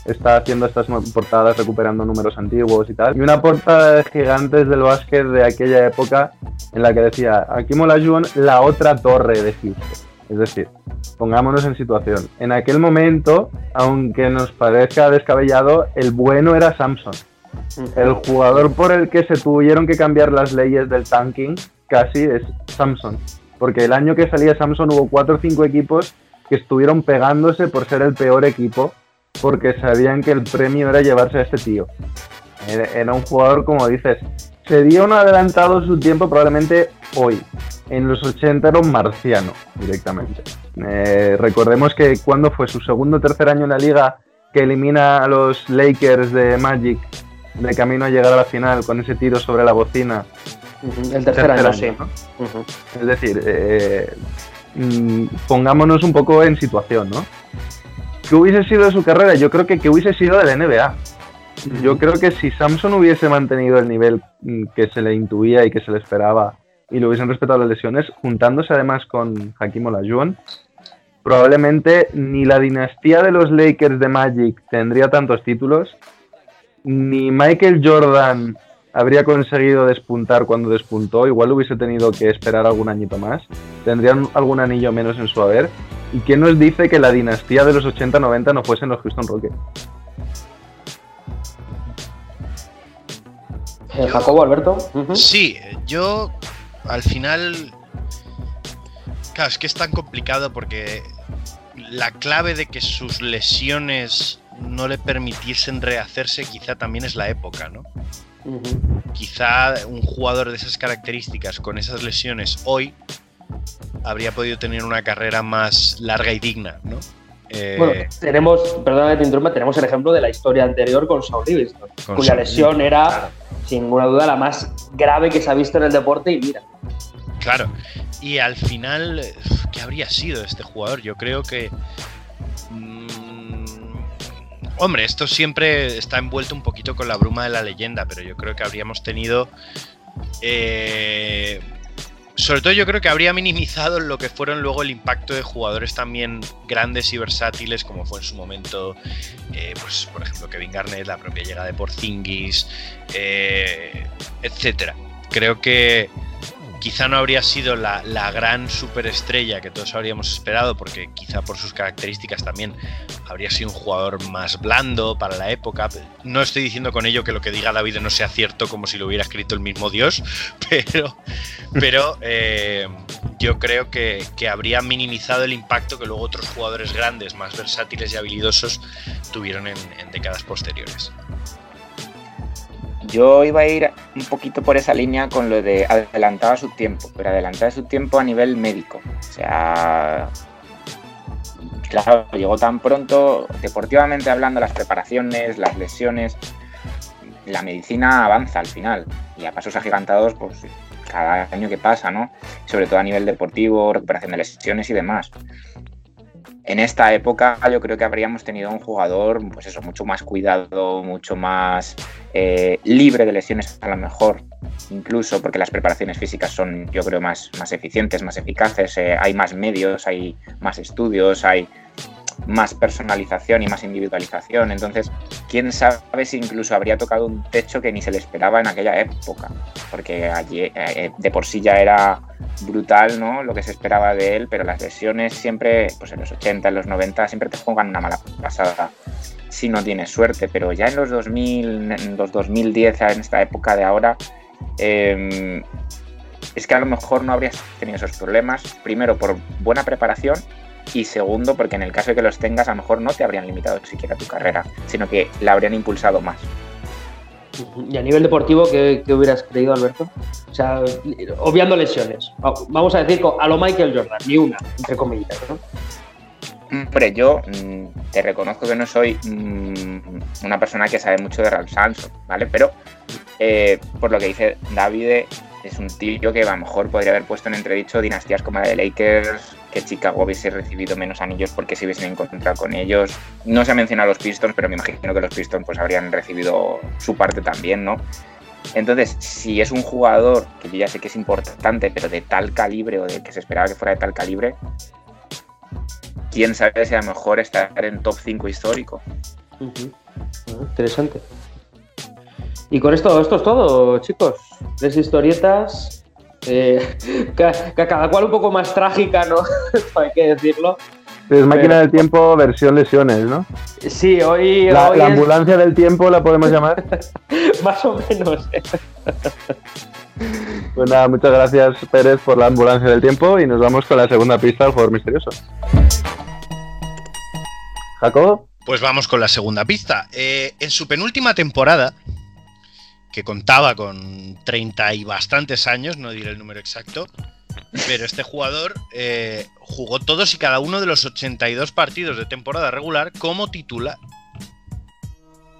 está haciendo estas portadas recuperando números antiguos y tal. Y una portada de Gigantes del básquet de aquella época en la que decía Hakim Olajuwon, la otra torre de Houston. Es decir, pongámonos en situación. En aquel momento, aunque nos parezca descabellado, el bueno era Samson. El jugador por el que se tuvieron que cambiar las leyes del tanking casi es Samson. Porque el año que salía Samson hubo cuatro o cinco equipos que estuvieron pegándose por ser el peor equipo porque sabían que el premio era llevarse a este tío. Era un jugador, como dices, sería un adelantado su tiempo probablemente hoy. En los 80 era un marciano directamente. Eh, recordemos que cuando fue su segundo o tercer año en la liga que elimina a los Lakers de Magic de camino a llegar a la final con ese tiro sobre la bocina.
Uh -huh. El tercer, tercer año, año, sí.
¿no? uh -huh. Es decir, eh, mmm, pongámonos un poco en situación, ¿no? ¿Qué hubiese sido de su carrera? Yo creo que, que hubiese sido de la NBA. Yo creo que si Samson hubiese mantenido el nivel mm, que se le intuía y que se le esperaba y lo hubiesen respetado las lesiones, juntándose además con Hakim Olajuwon, probablemente ni la dinastía de los Lakers de Magic tendría tantos títulos, ni Michael Jordan habría conseguido despuntar cuando despuntó, igual hubiese tenido que esperar algún añito más, tendrían algún anillo menos en su haber. ¿Y quién nos dice que la dinastía de los 80-90 no fuesen los Houston Rockets?
Yo, Jacobo, Alberto.
Uh -huh. Sí, yo al final. Claro, es que es tan complicado porque la clave de que sus lesiones no le permitiesen rehacerse quizá también es la época, ¿no? Uh -huh. Quizá un jugador de esas características con esas lesiones hoy habría podido tener una carrera más larga y digna, ¿no?
Eh, bueno, tenemos, perdóname te interrumpa, tenemos el ejemplo de la historia anterior con Saul Livingston, cuya Saul lesión Livingston, era, claro. sin ninguna duda, la más grave que se ha visto en el deporte y mira.
Claro, y al final, ¿qué habría sido este jugador? Yo creo que... Mmm, hombre, esto siempre está envuelto un poquito con la bruma de la leyenda, pero yo creo que habríamos tenido... Eh, sobre todo yo creo que habría minimizado lo que fueron luego el impacto de jugadores también grandes y versátiles, como fue en su momento, eh, pues por ejemplo Kevin Garnett, la propia llegada de Porzingis, eh, etcétera. Creo que quizá no habría sido la, gran superestrella que todos habríamos esperado, porque quizá por sus características también habría sido un jugador más blando para la época. No estoy diciendo con ello que lo que diga David no sea cierto como si lo hubiera escrito el mismo Dios, pero, pero eh, yo creo que, habría minimizado el impacto que luego otros jugadores grandes, más versátiles y habilidosos tuvieron en décadas posteriores.
Yo iba a ir un poquito por esa línea con lo de adelantado a su tiempo, pero adelantado a su tiempo a nivel médico. O sea, claro, llegó tan pronto, deportivamente hablando, las preparaciones, las lesiones, la medicina avanza al final y a pasos agigantados, pues cada año que pasa, ¿no? Sobre todo a nivel deportivo, recuperación de lesiones y demás en esta época yo creo que habríamos tenido un jugador, pues eso, mucho más cuidado, mucho más eh, libre de lesiones a lo mejor, incluso porque las preparaciones físicas son, yo creo, más, más eficientes, más eficaces, eh, hay más medios, hay más estudios, hay más personalización y más individualización. Entonces, quién sabe si incluso habría tocado un techo que ni se le esperaba en aquella época, porque allí eh, eh, de por sí ya era brutal ¿no? lo que se esperaba de él, pero las lesiones siempre, pues en los 80, en los 90, siempre te juegan una mala pasada si no tienes suerte, pero ya en los 2000, en los 2010, en esta época de ahora, em, es que a lo mejor no habrías tenido esos problemas, primero por buena preparación y segundo, porque en el caso de que los tengas, a lo mejor no te habrían limitado siquiera tu carrera, sino que la habrían impulsado más.
¿Y a nivel deportivo qué, hubieras creído, Alberto? O sea, obviando lesiones. Vamos a decir a lo Michael Jordan, ni una, entre comillas, ¿no?
Hombre, yo mm, te reconozco que no soy mm, una persona que sabe mucho de Ralph Sanson, ¿vale? Pero eh, por lo que dice David, es un tío que a lo mejor podría haber puesto en entredicho dinastías como la de Lakers, que Chicago hubiese recibido menos anillos porque se hubiesen encontrado con ellos. No se ha mencionado los Pistons, pero me imagino que los Pistons pues habrían recibido su parte también, ¿no? Entonces, si es un jugador que yo ya sé que es importante, pero de tal calibre o de que se esperaba que fuera de tal calibre, quién sabe si a lo mejor estar en top 5 histórico.
Interesante. Y con esto, esto es todo, chicos. Tres historietas eh, cada cual un poco más trágica, ¿no? Hay que decirlo.
Es máquina del tiempo versión lesiones, ¿no?
Sí, hoy.
La, ambulancia del tiempo la podemos llamar.
más o menos.
pues nada, muchas gracias Pérez por la ambulancia del tiempo y nos vamos con la segunda pista del jugador misterioso. Jacob.
Pues vamos con la segunda pista. Eh, en su penúltima temporada, que contaba con 30 y bastantes años, no diré el número exacto, pero este jugador eh, jugó todos y cada uno de los 82 partidos de temporada regular como titular.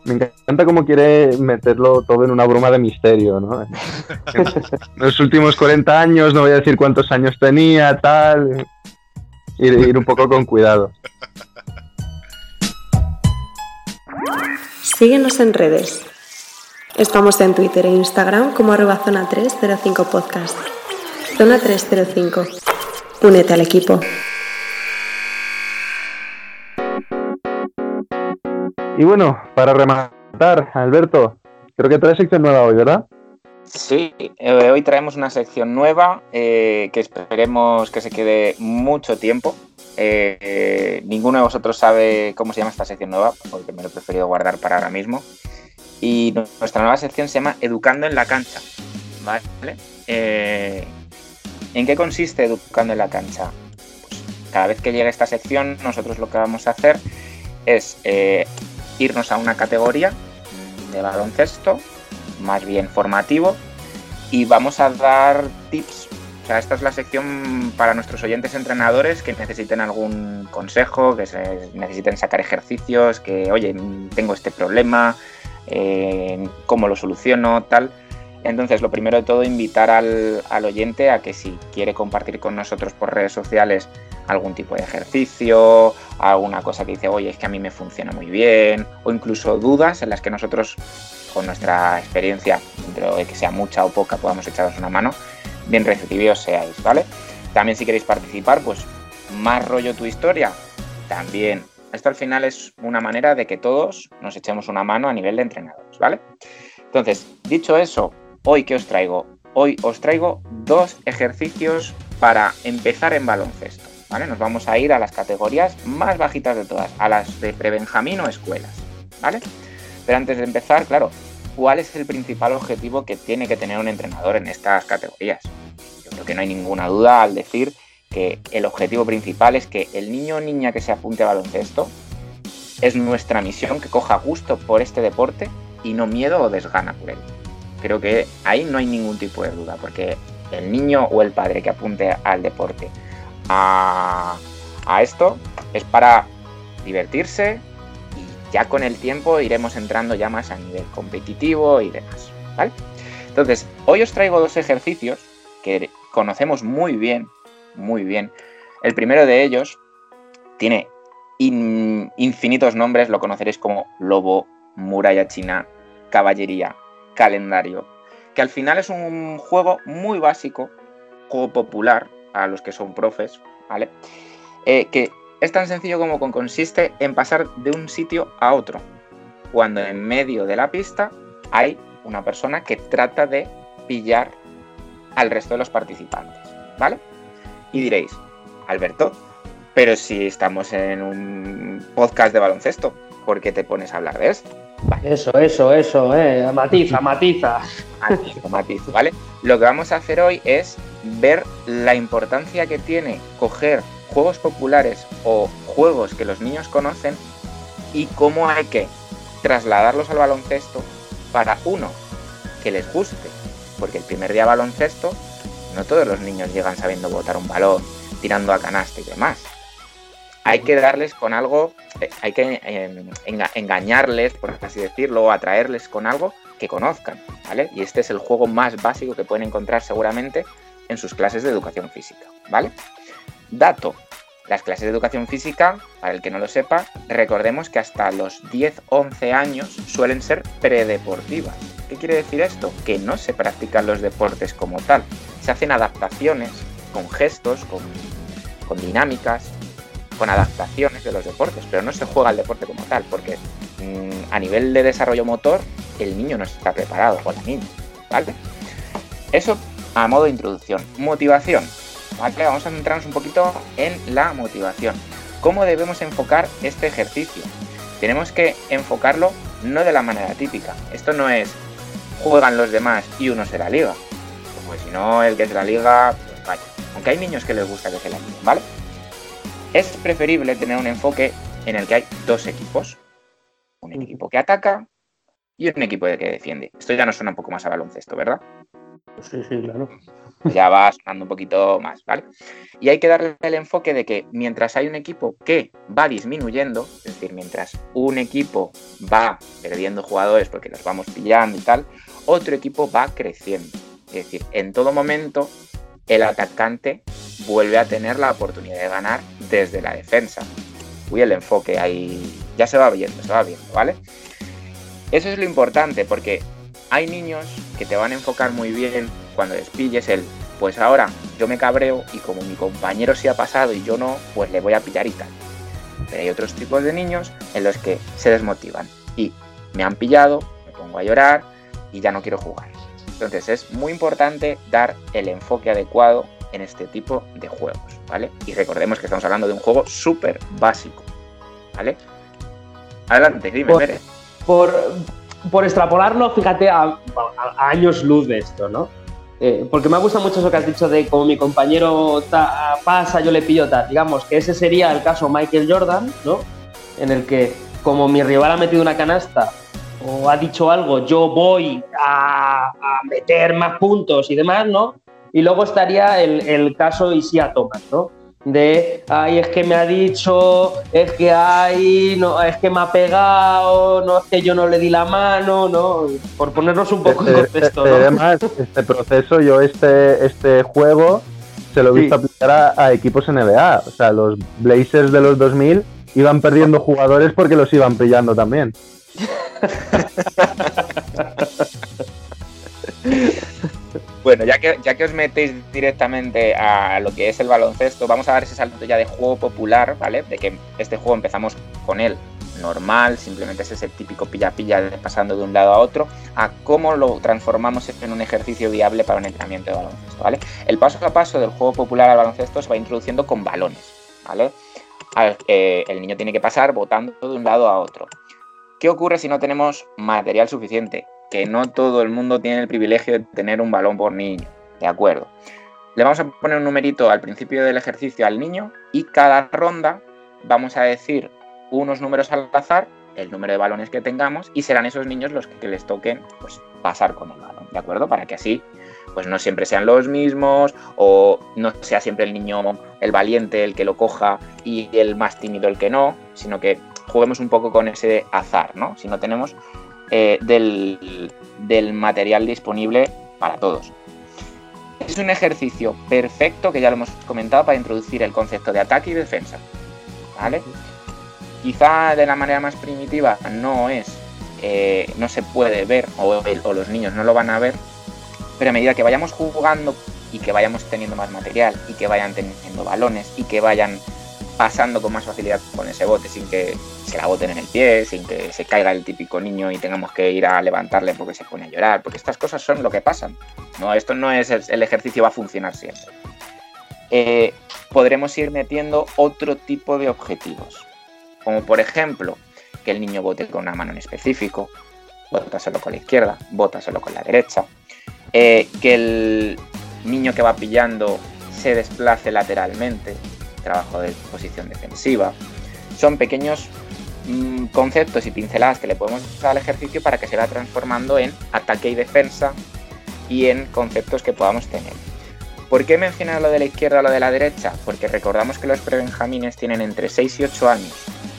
Me encanta cómo quiere meterlo todo en una broma de misterio, ¿no? los últimos 40 años, no voy a decir cuántos años tenía, tal. Ir, ir un poco con cuidado.
Síguenos en redes. Estamos en Twitter e Instagram como arroba zona 305 podcast. Zona 305. Únete al equipo.
Y bueno, para rematar, Alberto, creo que traes sección nueva hoy, ¿verdad?
Sí, eh, hoy traemos una sección nueva eh, que esperemos que se quede mucho tiempo. Eh, ninguno de vosotros sabe cómo se llama esta sección nueva, porque me lo he preferido guardar para ahora mismo. Y nuestra nueva sección se llama Educando en la cancha. ¿Vale? Eh, ¿En qué consiste Educando en la cancha? Pues cada vez que llegue esta sección, nosotros lo que vamos a hacer es eh, irnos a una categoría de baloncesto, más bien formativo, y vamos a dar tips. O sea, esta es la sección para nuestros oyentes entrenadores que necesiten algún consejo, que se necesiten sacar ejercicios, que, oye, tengo este problema, cómo lo soluciono, tal. Entonces, lo primero de todo, invitar al, oyente a que si quiere compartir con nosotros por redes sociales algún tipo de ejercicio, alguna cosa que dice, oye, es que a mí me funciona muy bien, o incluso dudas en las que nosotros, con nuestra experiencia, dentro de que sea mucha o poca, podamos echaros una mano, bien recibidos seáis, ¿vale? También si queréis participar, pues más rollo tu historia, también. Esto al final es una manera de que todos nos echemos una mano a nivel de entrenadores, ¿vale? Entonces, dicho eso, hoy que os traigo, hoy os traigo dos ejercicios para empezar en baloncesto, ¿vale? Nos vamos a ir a las categorías más bajitas de todas, a las de prebenjamín o escuelas, ¿vale? Pero antes de empezar, claro, ¿cuál es el principal objetivo que tiene que tener un entrenador en estas categorías? Yo creo que no hay ninguna duda al decir que el objetivo principal es que el niño o niña que se apunte a baloncesto es nuestra misión que coja gusto por este deporte y no miedo o desgana por él. Creo que ahí no hay ningún tipo de duda, porque el niño o el padre que apunte al deporte a, a esto es para divertirse y ya con el tiempo iremos entrando ya más a nivel competitivo y demás. ¿vale? Entonces, hoy os traigo dos ejercicios que conocemos muy bien muy bien. El primero de ellos tiene infinitos nombres, lo conoceréis como lobo, muralla china, caballería, calendario, que al final es un juego muy básico, juego popular a los que son profes, ¿vale? Eh, que es tan sencillo como consiste en pasar de un sitio a otro, cuando en medio de la pista hay una persona que trata de pillar al resto de los participantes, ¿vale? Y diréis, Alberto, pero si estamos en un podcast de baloncesto, ¿por qué te pones a hablar de esto?
Eso, eso, eso, eh. matiza, matiza.
Matiza, matiza, ¿vale? Lo que vamos a hacer hoy es ver la importancia que tiene coger juegos populares o juegos que los niños conocen y cómo hay que trasladarlos al baloncesto para uno, que les guste, porque el primer día baloncesto no todos los niños llegan sabiendo botar un balón, tirando a canasta y demás. Hay que darles con algo, eh, hay que em, engañarles, por así decirlo, o atraerles con algo que conozcan, ¿vale? Y este es el juego más básico que pueden encontrar seguramente en sus clases de educación física, ¿vale? Dato, las clases de educación física, para el que no lo sepa, recordemos que hasta los 10-11 años suelen ser predeportivas. ¿Qué quiere decir esto? Que no se practican los deportes como tal, se hacen adaptaciones con gestos, con, dinámicas, con adaptaciones de los deportes, pero no se juega el deporte como tal, porque mm, a nivel de desarrollo motor el niño no está preparado, o la niña, ¿vale? Eso a modo de introducción. Motivación, Vamos a centrarnos un poquito en la motivación. ¿Cómo debemos enfocar este ejercicio? Tenemos que enfocarlo no de la manera típica. Esto no es juegan los demás y uno se la liga pues si no, el que es la liga, pues vaya. Aunque hay niños que les gusta que se la liga, ¿vale? Es preferible tener un enfoque en el que hay dos equipos. Un equipo que ataca y un equipo que defiende. Esto ya nos suena un poco más a baloncesto, ¿verdad?
Sí, sí, claro.
Ya va sonando un poquito más, ¿vale? Y hay que darle el enfoque de que mientras hay un equipo que va disminuyendo, es decir, mientras un equipo va perdiendo jugadores porque los vamos pillando y tal, otro equipo va creciendo. Es decir, en todo momento el atacante vuelve a tener la oportunidad de ganar desde la defensa. Uy, el enfoque ahí ya se va viendo, se va viendo, ¿vale? Eso es lo importante porque hay niños que te van a enfocar muy bien cuando les pilles el, pues ahora yo me cabreo y como mi compañero se ha pasado y yo no, pues le voy a pillar y tal. Pero hay otros tipos de niños en los que se desmotivan y me han pillado, me pongo a llorar y ya no quiero jugar. Entonces es muy importante dar el enfoque adecuado en este tipo de juegos, ¿vale? Y recordemos que estamos hablando de un juego súper básico, ¿vale? Adelante, dime,
por, por, extrapolarlo, fíjate, a, años luz de esto, ¿no? Eh, porque me gusta mucho eso que has dicho de como mi compañero pasa, yo le pillo tal. Digamos que ese sería el caso Michael Jordan, ¿no? En el que como mi rival ha metido una canasta o ha dicho algo, yo voy a, meter más puntos y demás, ¿no? Y luego estaría el, el caso Isia Thomas, ¿no? De, ay, es que me ha dicho, es que hay, no, es que me ha pegado, no es que yo no le di la mano, ¿no? Por ponernos un poco en este, contexto,
este, Además, este proceso, yo este, este juego se lo he visto aplicar a, equipos NBA. O sea, los Blazers de los 2000 iban perdiendo jugadores porque los iban pillando también.
Bueno, ya que, ya que os metéis directamente a lo que es el baloncesto, vamos a dar ese salto ya de juego popular, ¿vale? De que este juego empezamos con él normal, simplemente es ese típico pilla-pilla pasando de un lado a otro, a cómo lo transformamos en un ejercicio viable para un entrenamiento de baloncesto, ¿vale? El paso a paso del juego popular al baloncesto se va introduciendo con balones, ¿vale? el niño tiene que pasar botando de un lado a otro. ¿Qué ocurre si no tenemos material suficiente? Que no todo el mundo tiene el privilegio de tener un balón por niño, ¿de acuerdo? Le vamos a poner un numerito al principio del ejercicio al niño y cada ronda vamos a decir unos números al azar, el número de balones que tengamos, y serán esos niños los que les toquen pues, pasar con el balón, ¿de acuerdo? Para que así pues no siempre sean los mismos o no sea siempre el niño el valiente el que lo coja y el más tímido el que no, sino que juguemos un poco con ese azar, ¿no? Si no tenemos eh, del, material disponible para todos. Es un ejercicio perfecto que ya lo hemos comentado para introducir el concepto de ataque y defensa. ¿Vale? Quizá de la manera más primitiva no es, eh, no se puede ver, o, los niños no lo van a ver, pero a medida que vayamos jugando y que vayamos teniendo más material y que vayan teniendo balones y que vayan pasando con más facilidad con ese bote sin que se la boten en el pie, sin que se caiga el típico niño y tengamos que ir a levantarle porque se pone a llorar, porque estas cosas son lo que pasan. No, esto no es el, ejercicio va a funcionar siempre. Eh, podremos ir metiendo otro tipo de objetivos como por ejemplo que el niño vote con una mano en específico, solo con la izquierda, solo con la derecha, eh, que el niño que va pillando se desplace lateralmente, trabajo de posición defensiva. Son pequeños mm, conceptos y pinceladas que le podemos dar al ejercicio para que se vaya transformando en ataque y defensa y en conceptos que podamos tener. ¿Por qué mencionar lo de la izquierda o lo de la derecha? Porque recordamos que los prebenjamines tienen entre 6 y 8 años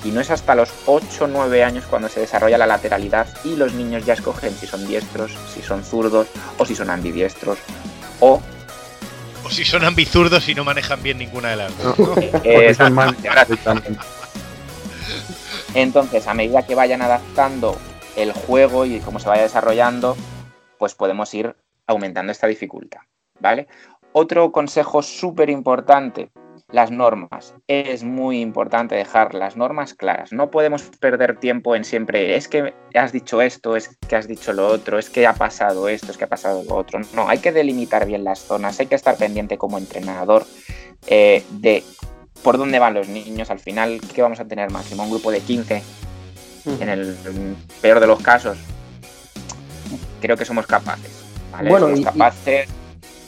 y no es hasta los 8 o 9 años cuando se desarrolla la lateralidad y los niños ya escogen si son diestros, si son zurdos o si son ambidiestros o...
O si son ambizurdos y no manejan bien ninguna de las dos.
Entonces, a medida que vayan adaptando el juego y cómo se vaya desarrollando, pues podemos ir aumentando esta dificultad, ¿vale? Otro consejo súper importante las normas. Es muy importante dejar las normas claras. No podemos perder tiempo en siempre, es que has dicho esto, es que has dicho lo otro, es que ha pasado esto, es que ha pasado lo otro. No, hay que delimitar bien las zonas, hay que estar pendiente como entrenador eh, de por dónde van los niños. Al final, ¿qué vamos a tener máximo? Un grupo de 15. En el peor de los casos, creo que somos capaces. Bueno, somos capaces.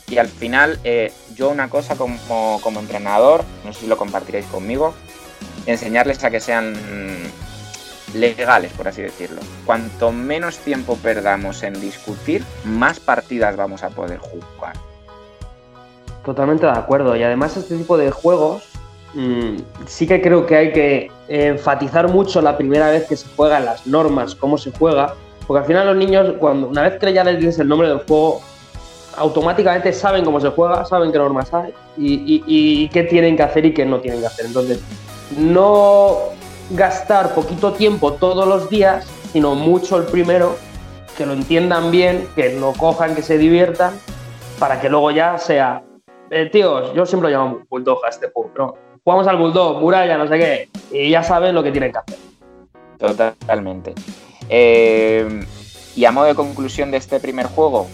Y al final, eh, yo una cosa como, como entrenador, no sé si lo compartiréis conmigo, enseñarles a que sean legales, por así decirlo. Cuanto menos tiempo perdamos en discutir, más partidas vamos a poder jugar.
Totalmente de acuerdo. Y además este tipo de juegos mm, sí que creo que hay que enfatizar mucho la primera vez que se juegan las normas, cómo se juega, porque al final los niños, cuando una vez que ya les dices el nombre del juego, automáticamente saben cómo se juega, saben qué normas hay y, qué tienen que hacer y qué no tienen que hacer. Entonces, no gastar poquito tiempo todos los días, sino mucho el primero, que lo entiendan bien, que lo cojan, que se diviertan, para que luego ya sea, eh, tíos, yo siempre lo llamo bulldog a este juego, ¿no? Jugamos al bulldog, muralla, no sé qué, y ya saben lo que tienen que hacer.
Totalmente. Eh, y a modo de conclusión de este primer juego,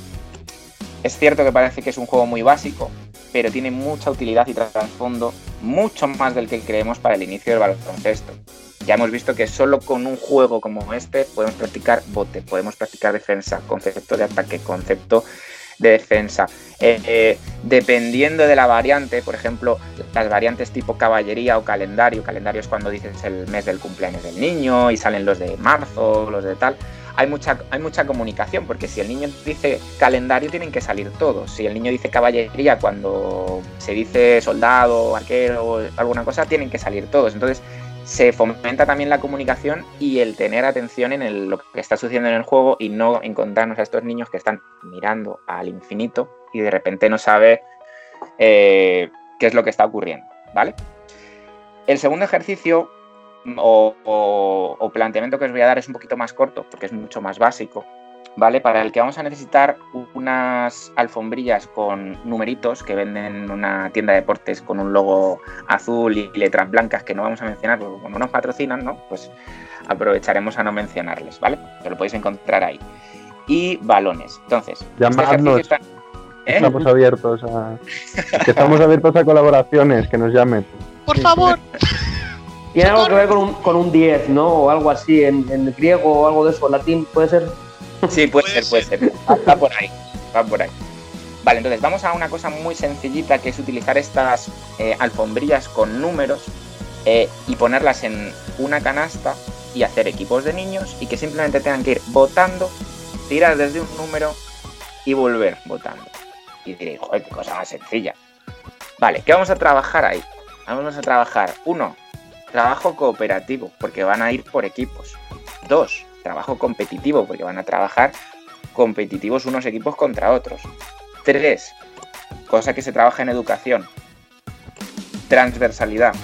es cierto que parece que es un juego muy básico, pero tiene mucha utilidad y trasfondo, mucho más del que creemos para el inicio del baloncesto. Ya hemos visto que solo con un juego como este podemos practicar bote, podemos practicar defensa, concepto de ataque, concepto de defensa. Eh, eh, dependiendo de la variante, por ejemplo, las variantes tipo caballería o calendario, calendario es cuando dices el mes del cumpleaños del niño y salen los de marzo, los de tal hay mucha, hay mucha comunicación, porque si el niño dice calendario tienen que salir todos. Si el niño dice caballería, cuando se dice soldado, arquero alguna cosa, tienen que salir todos. Entonces se fomenta también la comunicación y el tener atención en lo que está sucediendo en el juego y no encontrarnos a estos niños que están mirando al infinito y de repente no sabe eh, qué es lo que está ocurriendo, ¿vale? El segundo ejercicio o, planteamiento que os voy a dar es un poquito más corto, porque es mucho más básico. ¿vale? Para el que vamos a necesitar unas alfombrillas con numeritos que venden en una tienda de deportes con un logo azul y letras blancas que no vamos a mencionar porque como nos patrocinan, ¿no? Pues aprovecharemos a no mencionarles, ¿vale? Que lo podéis encontrar ahí. Y balones. Entonces, este
Llamadnos.
está- ¿Eh?
Estamos abiertos a. que estamos abiertos a colaboraciones, que nos llamen.
Por favor.
Tiene algo que ver con un, con un 10, ¿no? O algo así, en, en griego o algo de eso, latín, puede ser.
Sí, puede,
Puede
ser, puede ser. Va por ahí, va por ahí. Vale, entonces vamos a una cosa muy sencillita que es utilizar estas eh, alfombrillas con números eh, y ponerlas en una canasta y hacer equipos de niños y que simplemente tengan que ir votando, tirar desde un número y volver votando. Y diréis, joder, qué cosa más sencilla. Vale, ¿qué vamos a trabajar ahí? Vamos a trabajar, uno, trabajo cooperativo, porque van a ir por equipos. Dos, trabajo competitivo, porque van a trabajar competitivos unos equipos contra otros. Tres, cosa que se trabaja en educación, transversalidad.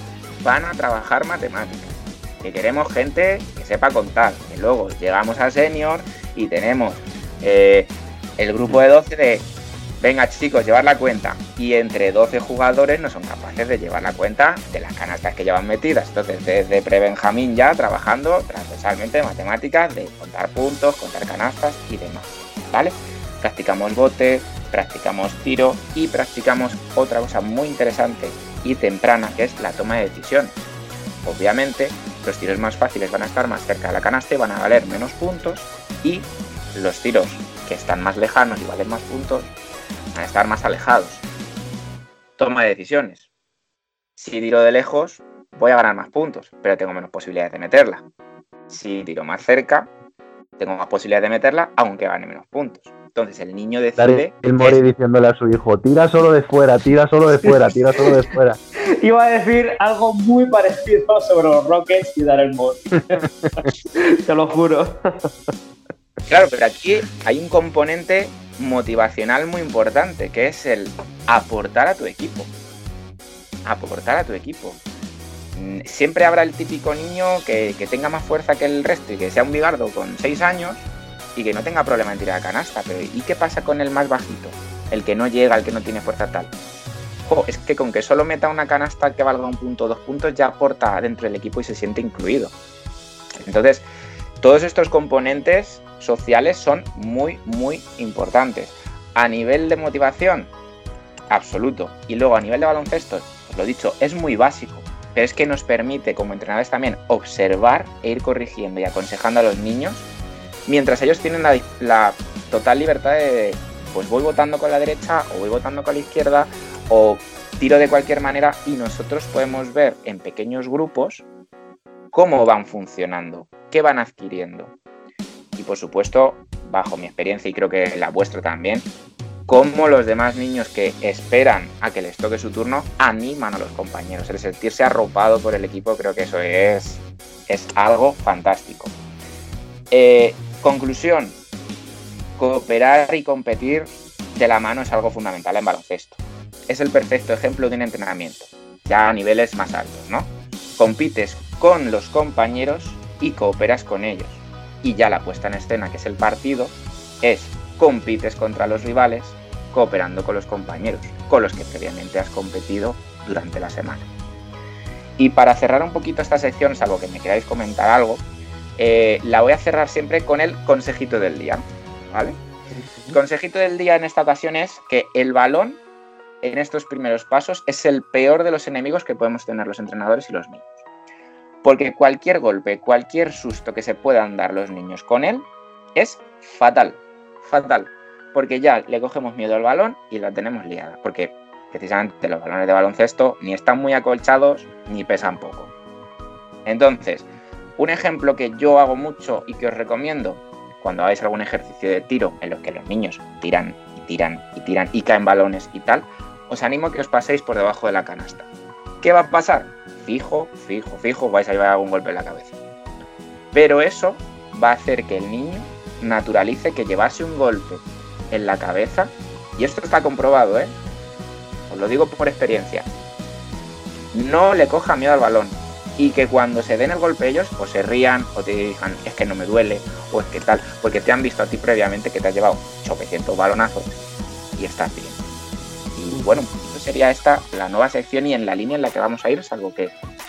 Van a trabajar matemáticas. Que queremos gente que sepa contar. Que luego llegamos al senior y tenemos eh, el grupo de 12 de, venga chicos, llevar la cuenta. Y entre 12 jugadores no son capaces de llevar la cuenta de las canastas que llevan metidas. Entonces, desde pre-Benjamín ya trabajando transversalmente de matemáticas, de contar puntos, contar canastas y demás. ¿Vale? Practicamos bote, practicamos tiro y practicamos otra cosa muy interesante y temprana que es la toma de decisiones. Obviamente, los tiros más fáciles van a estar más cerca de la canasta y van a valer menos puntos y los tiros que están más lejanos y valen más puntos a estar más alejados. Toma de decisiones. Si tiro de lejos, voy a ganar más puntos, pero tengo menos posibilidades de meterla. Si tiro más cerca, tengo más posibilidades de meterla, aunque gane menos puntos. Entonces el niño decide.
el Mori
es-
diciéndole a su hijo: tira solo de fuera, tira solo de fuera, tira solo de fuera.
Iba a decir algo muy parecido sobre los Rockets y dar el mod. Te lo juro.
Claro, pero aquí hay un componente motivacional muy importante, que es el aportar a tu equipo. Aportar a tu equipo. Mm, Siempre habrá el típico niño que, que tenga más fuerza que el resto y que sea un bigardo con 6 años y que no tenga problema en tirar a canasta. Pero ¿y qué pasa con el más bajito? El que no llega, el que no tiene fuerza tal. Jo, es que con que solo meta una canasta que valga un punto o dos puntos ya aporta dentro del equipo y se siente incluido. Entonces, todos estos componentes sociales son muy, muy importantes. A nivel de motivación, absoluto. Y luego a nivel de baloncesto, os lo dicho, es muy básico. Pero es que nos permite, como entrenadores también, observar e ir corrigiendo y aconsejando a los niños, mientras ellos tienen la, la total libertad de, pues voy votando con la derecha o voy votando con la izquierda o tiro de cualquier manera y nosotros podemos ver en pequeños grupos cómo van funcionando, qué van adquiriendo. Y por supuesto, bajo mi experiencia y creo que la vuestra también, cómo los demás niños que esperan a que les toque su turno animan a los compañeros. El sentirse arropado por el equipo creo que eso es, es algo fantástico. Eh, conclusión, cooperar y competir de la mano es algo fundamental en baloncesto. Es el perfecto ejemplo de un entrenamiento, ya a niveles más altos, ¿no? Compites con los compañeros y cooperas con ellos. Y ya la puesta en escena, que es el partido, es compites contra los rivales cooperando con los compañeros, con los que previamente has competido durante la semana. Y para cerrar un poquito esta sección, salvo que me queráis comentar algo, eh, la voy a cerrar siempre con el consejito del día, ¿vale? El consejito del día en esta ocasión es que el balón en estos primeros pasos es el peor de los enemigos que podemos tener los entrenadores y los niños. Porque cualquier golpe, cualquier susto que se puedan dar los niños con él es fatal, fatal. Porque ya le cogemos miedo al balón y la tenemos liada. Porque precisamente los balones de baloncesto ni están muy acolchados ni pesan poco. Entonces, un ejemplo que yo hago mucho y que os recomiendo cuando hagáis algún ejercicio de tiro en los que los niños tiran y tiran y tiran y caen balones y tal, os animo a que os paséis por debajo de la canasta. ¿Qué va a pasar? Fijo, fijo, fijo, vais a llevar algún golpe en la cabeza. Pero eso va a hacer que el niño naturalice que llevarse un golpe en la cabeza, y esto está comprobado, ¿eh? Os lo digo por experiencia. No le coja miedo al balón. y que cuando se den el golpe ellos o se rían o te digan es que no me duele o es que tal, porque te han visto a ti previamente que te has llevado 800 balonazos y estás bien. Y bueno, sería esta la nueva sección y en la línea en la que vamos a ir, salvo que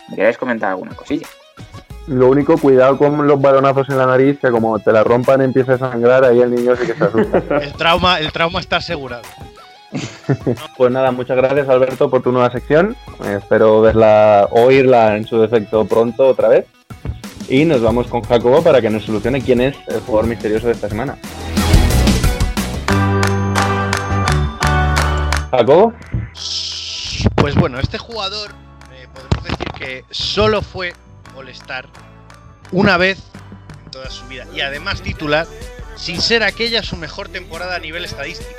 me queráis comentar alguna cosilla.
Lo único, cuidado con los balonazos en la nariz, que como te la rompan empieza a sangrar, ahí el niño sí que se asusta.
El trauma, el trauma está asegurado.
pues nada, muchas gracias Alberto por tu nueva sección. Eh, espero verla, oírla en su defecto pronto otra vez. Y nos vamos con Jacobo para que nos solucione quién es el jugador misterioso de esta semana. Jacobo.
Pues bueno, este jugador eh, podemos decir que solo fue All-Star una vez en toda su vida y además titular sin ser aquella su mejor temporada a nivel estadístico.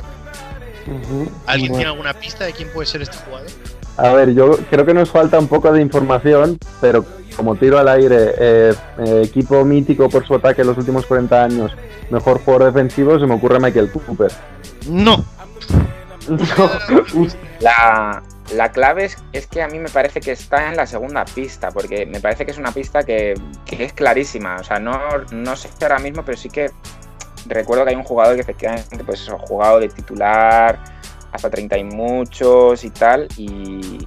¿Alguien
Bueno.
tiene alguna pista de quién puede ser este jugador?
A ver, yo creo que nos falta un poco de información, pero como tiro al aire, eh, eh, equipo mítico por su ataque en los últimos 40 años, mejor jugador defensivo, se me ocurre Michael Cooper.
No.
La, la clave es, es que a mí me parece que está en la segunda pista, porque me parece que es una pista que, que es clarísima. O sea, no, no sé ahora mismo, pero sí que recuerdo que hay un jugador que efectivamente pues ha jugado de titular hasta 30 y muchos y tal. Y.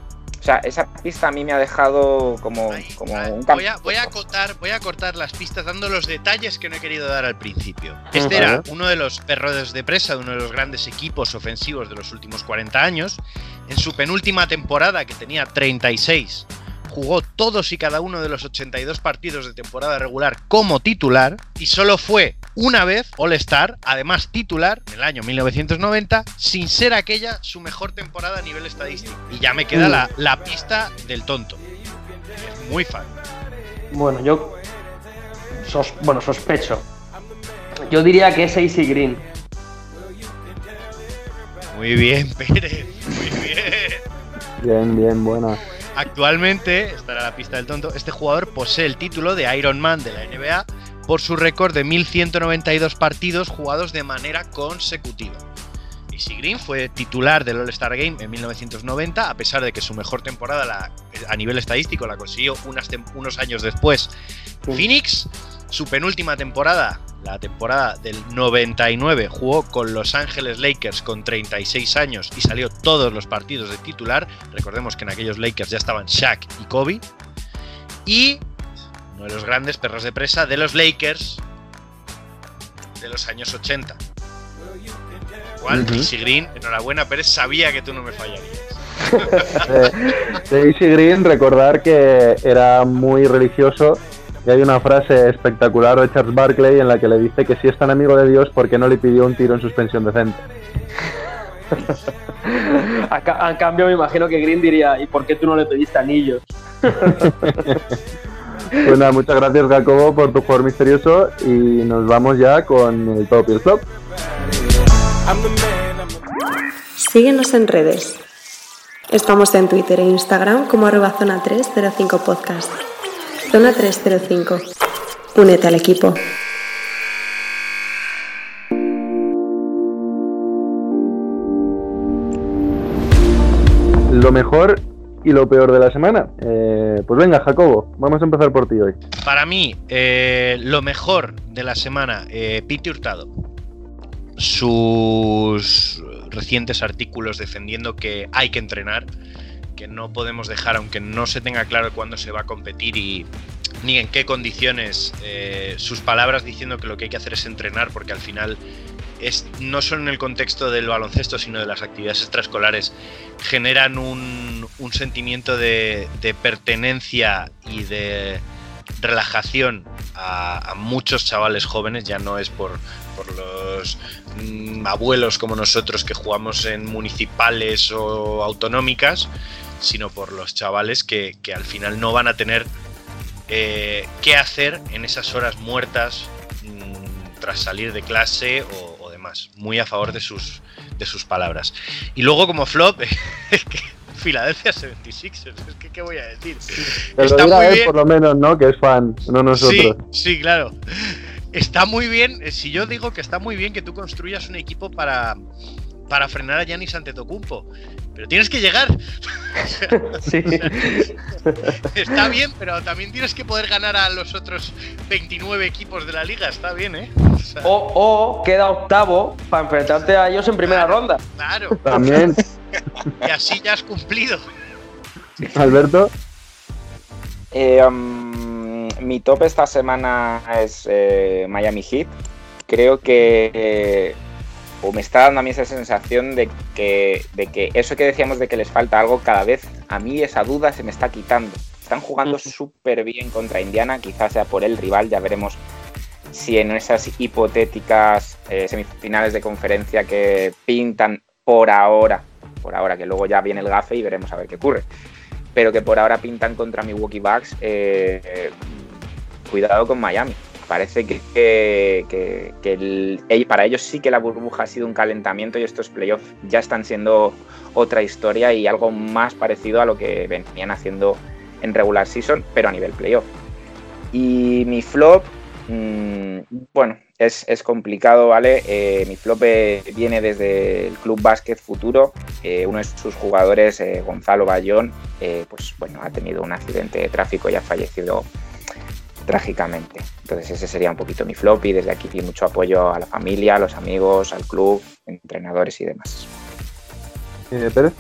Sea, esa pista a mí me ha dejado como,
Ahí,
como
vale.
un
voy, a, voy a acotar, voy a cortar las pistas dando los detalles que no he querido dar al principio. Este era uno de los perros de presa de uno de los grandes equipos ofensivos de los últimos 40 años. En su penúltima temporada, que tenía 36, jugó todos y cada uno de los 82 partidos de temporada regular como titular y solo fue una vez All-Star, además titular, en el año 1990, sin ser aquella su mejor temporada a nivel estadístico. Y ya me queda la, la pista del tonto. Es muy fan.
Bueno, yo sos- bueno, sospecho. Yo diría que es AC Green.
Muy bien, Pérez. Muy bien.
Bien, bien, buena.
Actualmente, esta era la pista del tonto, este jugador posee el título de Iron Man de la NBA por su récord de 1192 partidos jugados de manera consecutiva. AC Green fue titular del All-Star Game en 1990, a pesar de que su mejor temporada la- a nivel estadístico la consiguió unas unos años después
Sí.
Phoenix. Su penúltima temporada, la temporada del 99, jugó con Los Ángeles Lakers con 36 años y salió todos los partidos de titular. Recordemos que en aquellos Lakers ya estaban Shaq y Kobe. Y uno de los grandes perros de presa de los Lakers de los años 80. Igual,
Ujú.
Easy Green, enhorabuena, Pérez, sabía que tú no me fallarías.
De, de Easy Green, recordar que era muy religioso y hay una frase espectacular de Charles Barkley en la que le dice que si es tan amigo de Dios, ¿por qué no le pidió un tiro en suspensión decente?
A, ca- a cambio, me imagino que Green diría: ¿y por qué tú no le pediste anillos?
Pues nada, muchas gracias Jacobo por tu jugador misterioso y nos vamos ya con el top y el flop.
Síguenos en redes. Estamos en Twitter e Instagram como arroba zona 305 podcast. Zona 305. Únete al equipo.
Lo mejor y lo peor de la semana. Eh, pues venga, Jacobo, vamos a empezar por ti hoy.
Para mí, eh, lo mejor de la semana, eh, Pete Hurtado. Sus recientes artículos defendiendo que hay que entrenar, que no podemos dejar, aunque no se tenga claro cuándo se va a competir y ni en qué condiciones, eh, sus palabras diciendo que lo que hay que hacer es entrenar, porque al final no solo en el contexto del baloncesto, sino de las actividades extraescolares, generan un, sentimiento de, pertenencia y de relajación a, muchos chavales jóvenes, ya no es por, los mm, abuelos como nosotros que jugamos en municipales o autonómicas, sino por los chavales que, que al final no van a tener eh, qué hacer en esas horas muertas mm, tras salir de clase o, Muy a favor de sus, de sus palabras. Y luego como flop, es que Philadelphia 76ers, es que qué voy a decir.
Lo dirá él por lo menos, ¿no? Que es fan, no nosotros.
Sí, sí, claro. Está muy bien, eh, si yo digo que está muy bien que tú construyas un equipo para, para frenar a Giannis Antetokounmpo. Pero tienes que llegar.
Sí.
Está bien, pero también tienes que poder ganar a los otros 29 equipos de la liga. Está bien, ¿eh? O sea,
O, o queda octavo para enfrentarte a ellos en primera ronda.
Claro.
También,
Y así ya has cumplido.
Alberto.
Eh, um, mi top esta semana es eh, Miami Heat. Creo que, eh, o me está dando a mí esa sensación de que, de que eso que decíamos de que les falta algo, cada vez a mí esa duda se me está quitando. Están jugando súper bien contra Indiana, quizás sea por el rival, ya veremos si en esas hipotéticas eh, semifinales de conferencia que pintan por ahora, por ahora, que luego ya viene el gafe y veremos a ver qué ocurre pero que por ahora pintan contra Milwaukee Bucks, eh, eh, cuidado con Miami. Parece que, que- que- para ellos sí que la burbuja ha sido un calentamiento y estos playoffs ya están siendo otra historia y algo más parecido a lo que venían haciendo en regular season, pero a nivel playoff. Y mi flop, mm, bueno, es, es complicado, ¿vale? Eh, mi flop eh, viene desde el Club Básquet Futuro. Eh, uno de sus jugadores, eh, Gonzalo Bayón, pues bueno, ha tenido un accidente de tráfico y ha fallecido trágicamente. Entonces ese sería un poquito mi flop y desde aquí mucho apoyo a la familia, a los amigos, al club, entrenadores y demás.
Eh, Pérez.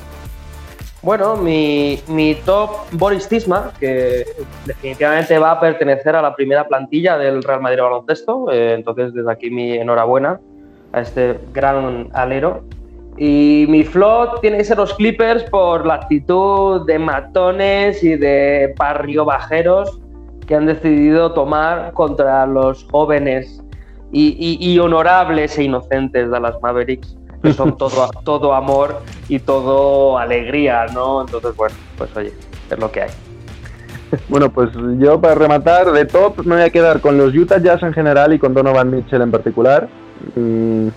Bueno, mi, mi top Boris Tisma, que definitivamente va a pertenecer a la primera plantilla del Real Madrid Baloncesto. eh, entonces, desde aquí mi enhorabuena a este gran alero. Y mi flop tiene que ser los Clippers por la actitud de matones y de barrio bajeros que han decidido tomar contra los jóvenes y, y- y honorables e inocentes de las Mavericks, que son todo, todo amor y todo alegría, ¿no? Entonces, bueno, pues oye, es lo que hay.
Bueno, pues yo para rematar, de top me voy a quedar con los Utah Jazz en general y con Donovan Mitchell en particular. Mm,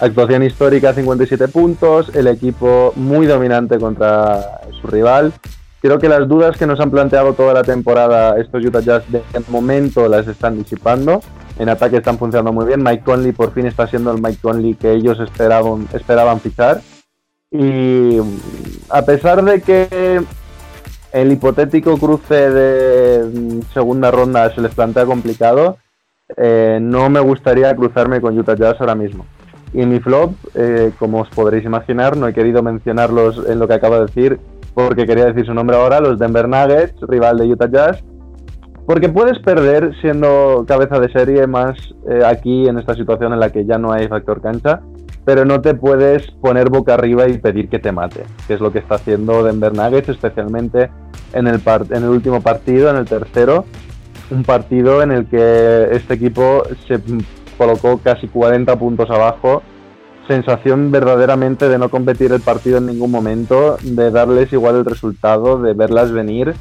actuación histórica, 57 puntos, el equipo muy dominante contra su rival. Creo que las dudas que nos han planteado toda la temporada estos Utah Jazz de momento las están disipando. En ataque están funcionando muy bien. Mike Conley por fin está siendo el Mike Conley que ellos esperaban, esperaban fichar. Y mm, a pesar de que el hipotético cruce de mm, segunda ronda se les plantea complicado, eh, no me gustaría cruzarme con Utah Jazz ahora mismo. Y mi flop, eh, como os podréis imaginar, no he querido mencionarlos en lo que acabo de decir porque quería decir su nombre ahora, los Denver Nuggets, rival de Utah Jazz. Porque puedes perder siendo cabeza de serie más eh, aquí en esta situación en la que ya no hay factor cancha, pero no te puedes poner boca arriba y pedir que te mate, que es lo que está haciendo Denver Nuggets, especialmente en el, en el último partido, en el tercero, un partido en el que este equipo se colocó casi 40 puntos abajo. Sensación verdaderamente de no competir el partido en ningún momento, de darles igual el resultado, de verlas venir,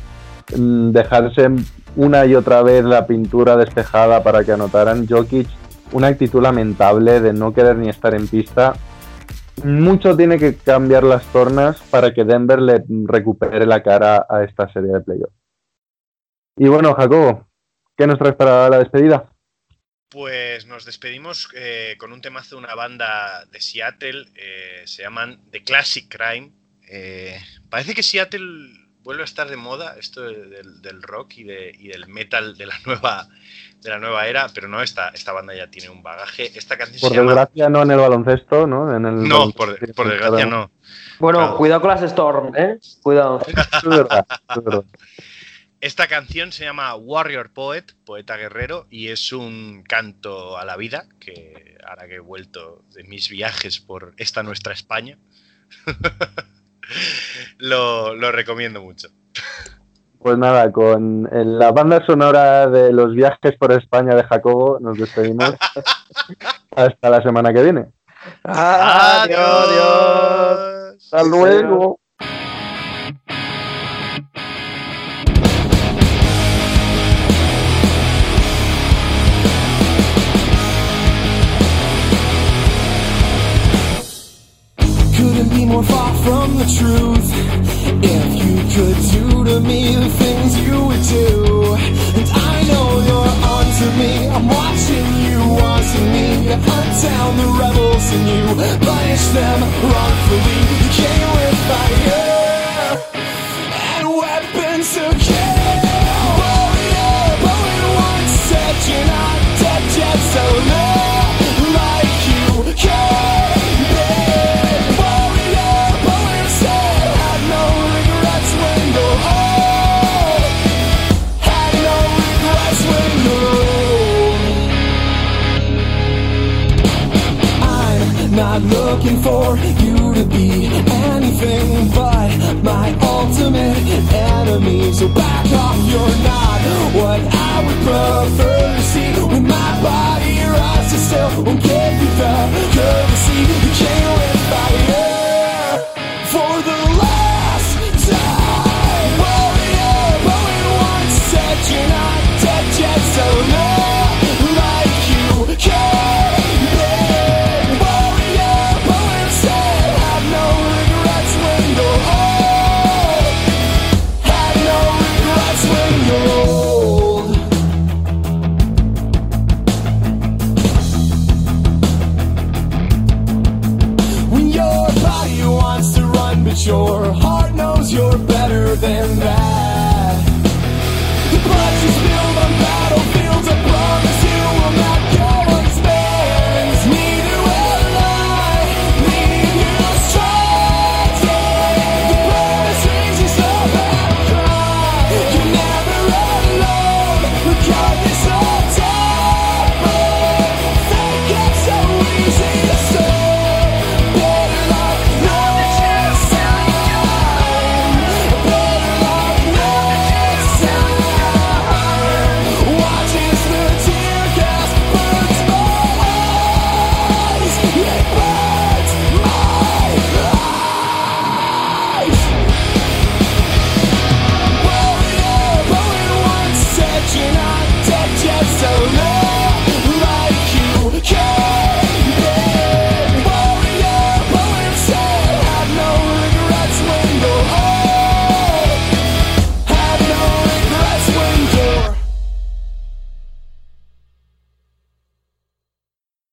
mm, dejarse una y otra vez la pintura despejada para que anotaran. Jokic, una actitud lamentable de no querer ni estar en pista. Mucho tiene que cambiar las tornas para que Denver le recupere la cara a esta serie de playoffs. Y bueno, Jacobo, ¿qué nos traes para la despedida?
Pues nos despedimos eh, con un temazo de una banda de Seattle, eh, se llaman The Classic Crime. Eh, parece que Seattle vuelve a estar de moda, esto de- del, del rock y, de- y del metal de la nueva de la nueva era, pero no, esta, esta banda ya tiene un bagaje. Esta canción
Por
se llama...
desgracia, no en el baloncesto, ¿no? En el
No,
baloncesto
por, desgracia no.
Bueno,
Claro.
cuidado con las Storm, ¿eh? Cuidado.
Es verdad, es verdad.
Esta canción se llama Warrior Poet, poeta guerrero, y es un canto a la vida, que ahora que he vuelto de mis viajes por esta nuestra España, lo, lo recomiendo mucho.
Pues nada, con la banda sonora de los viajes por España de Jacobo, nos despedimos. Hasta la semana que viene.
Adiós, adiós.
Hasta luego.
More far from the truth. If you could do to me the things you would do, and I know you're onto me. I'm watching you, watching me hunt down the rebels in you, punish them wrongfully. You came with fire and weapons to kill. Warrior, but we weren't such an dead yet, so. looking for.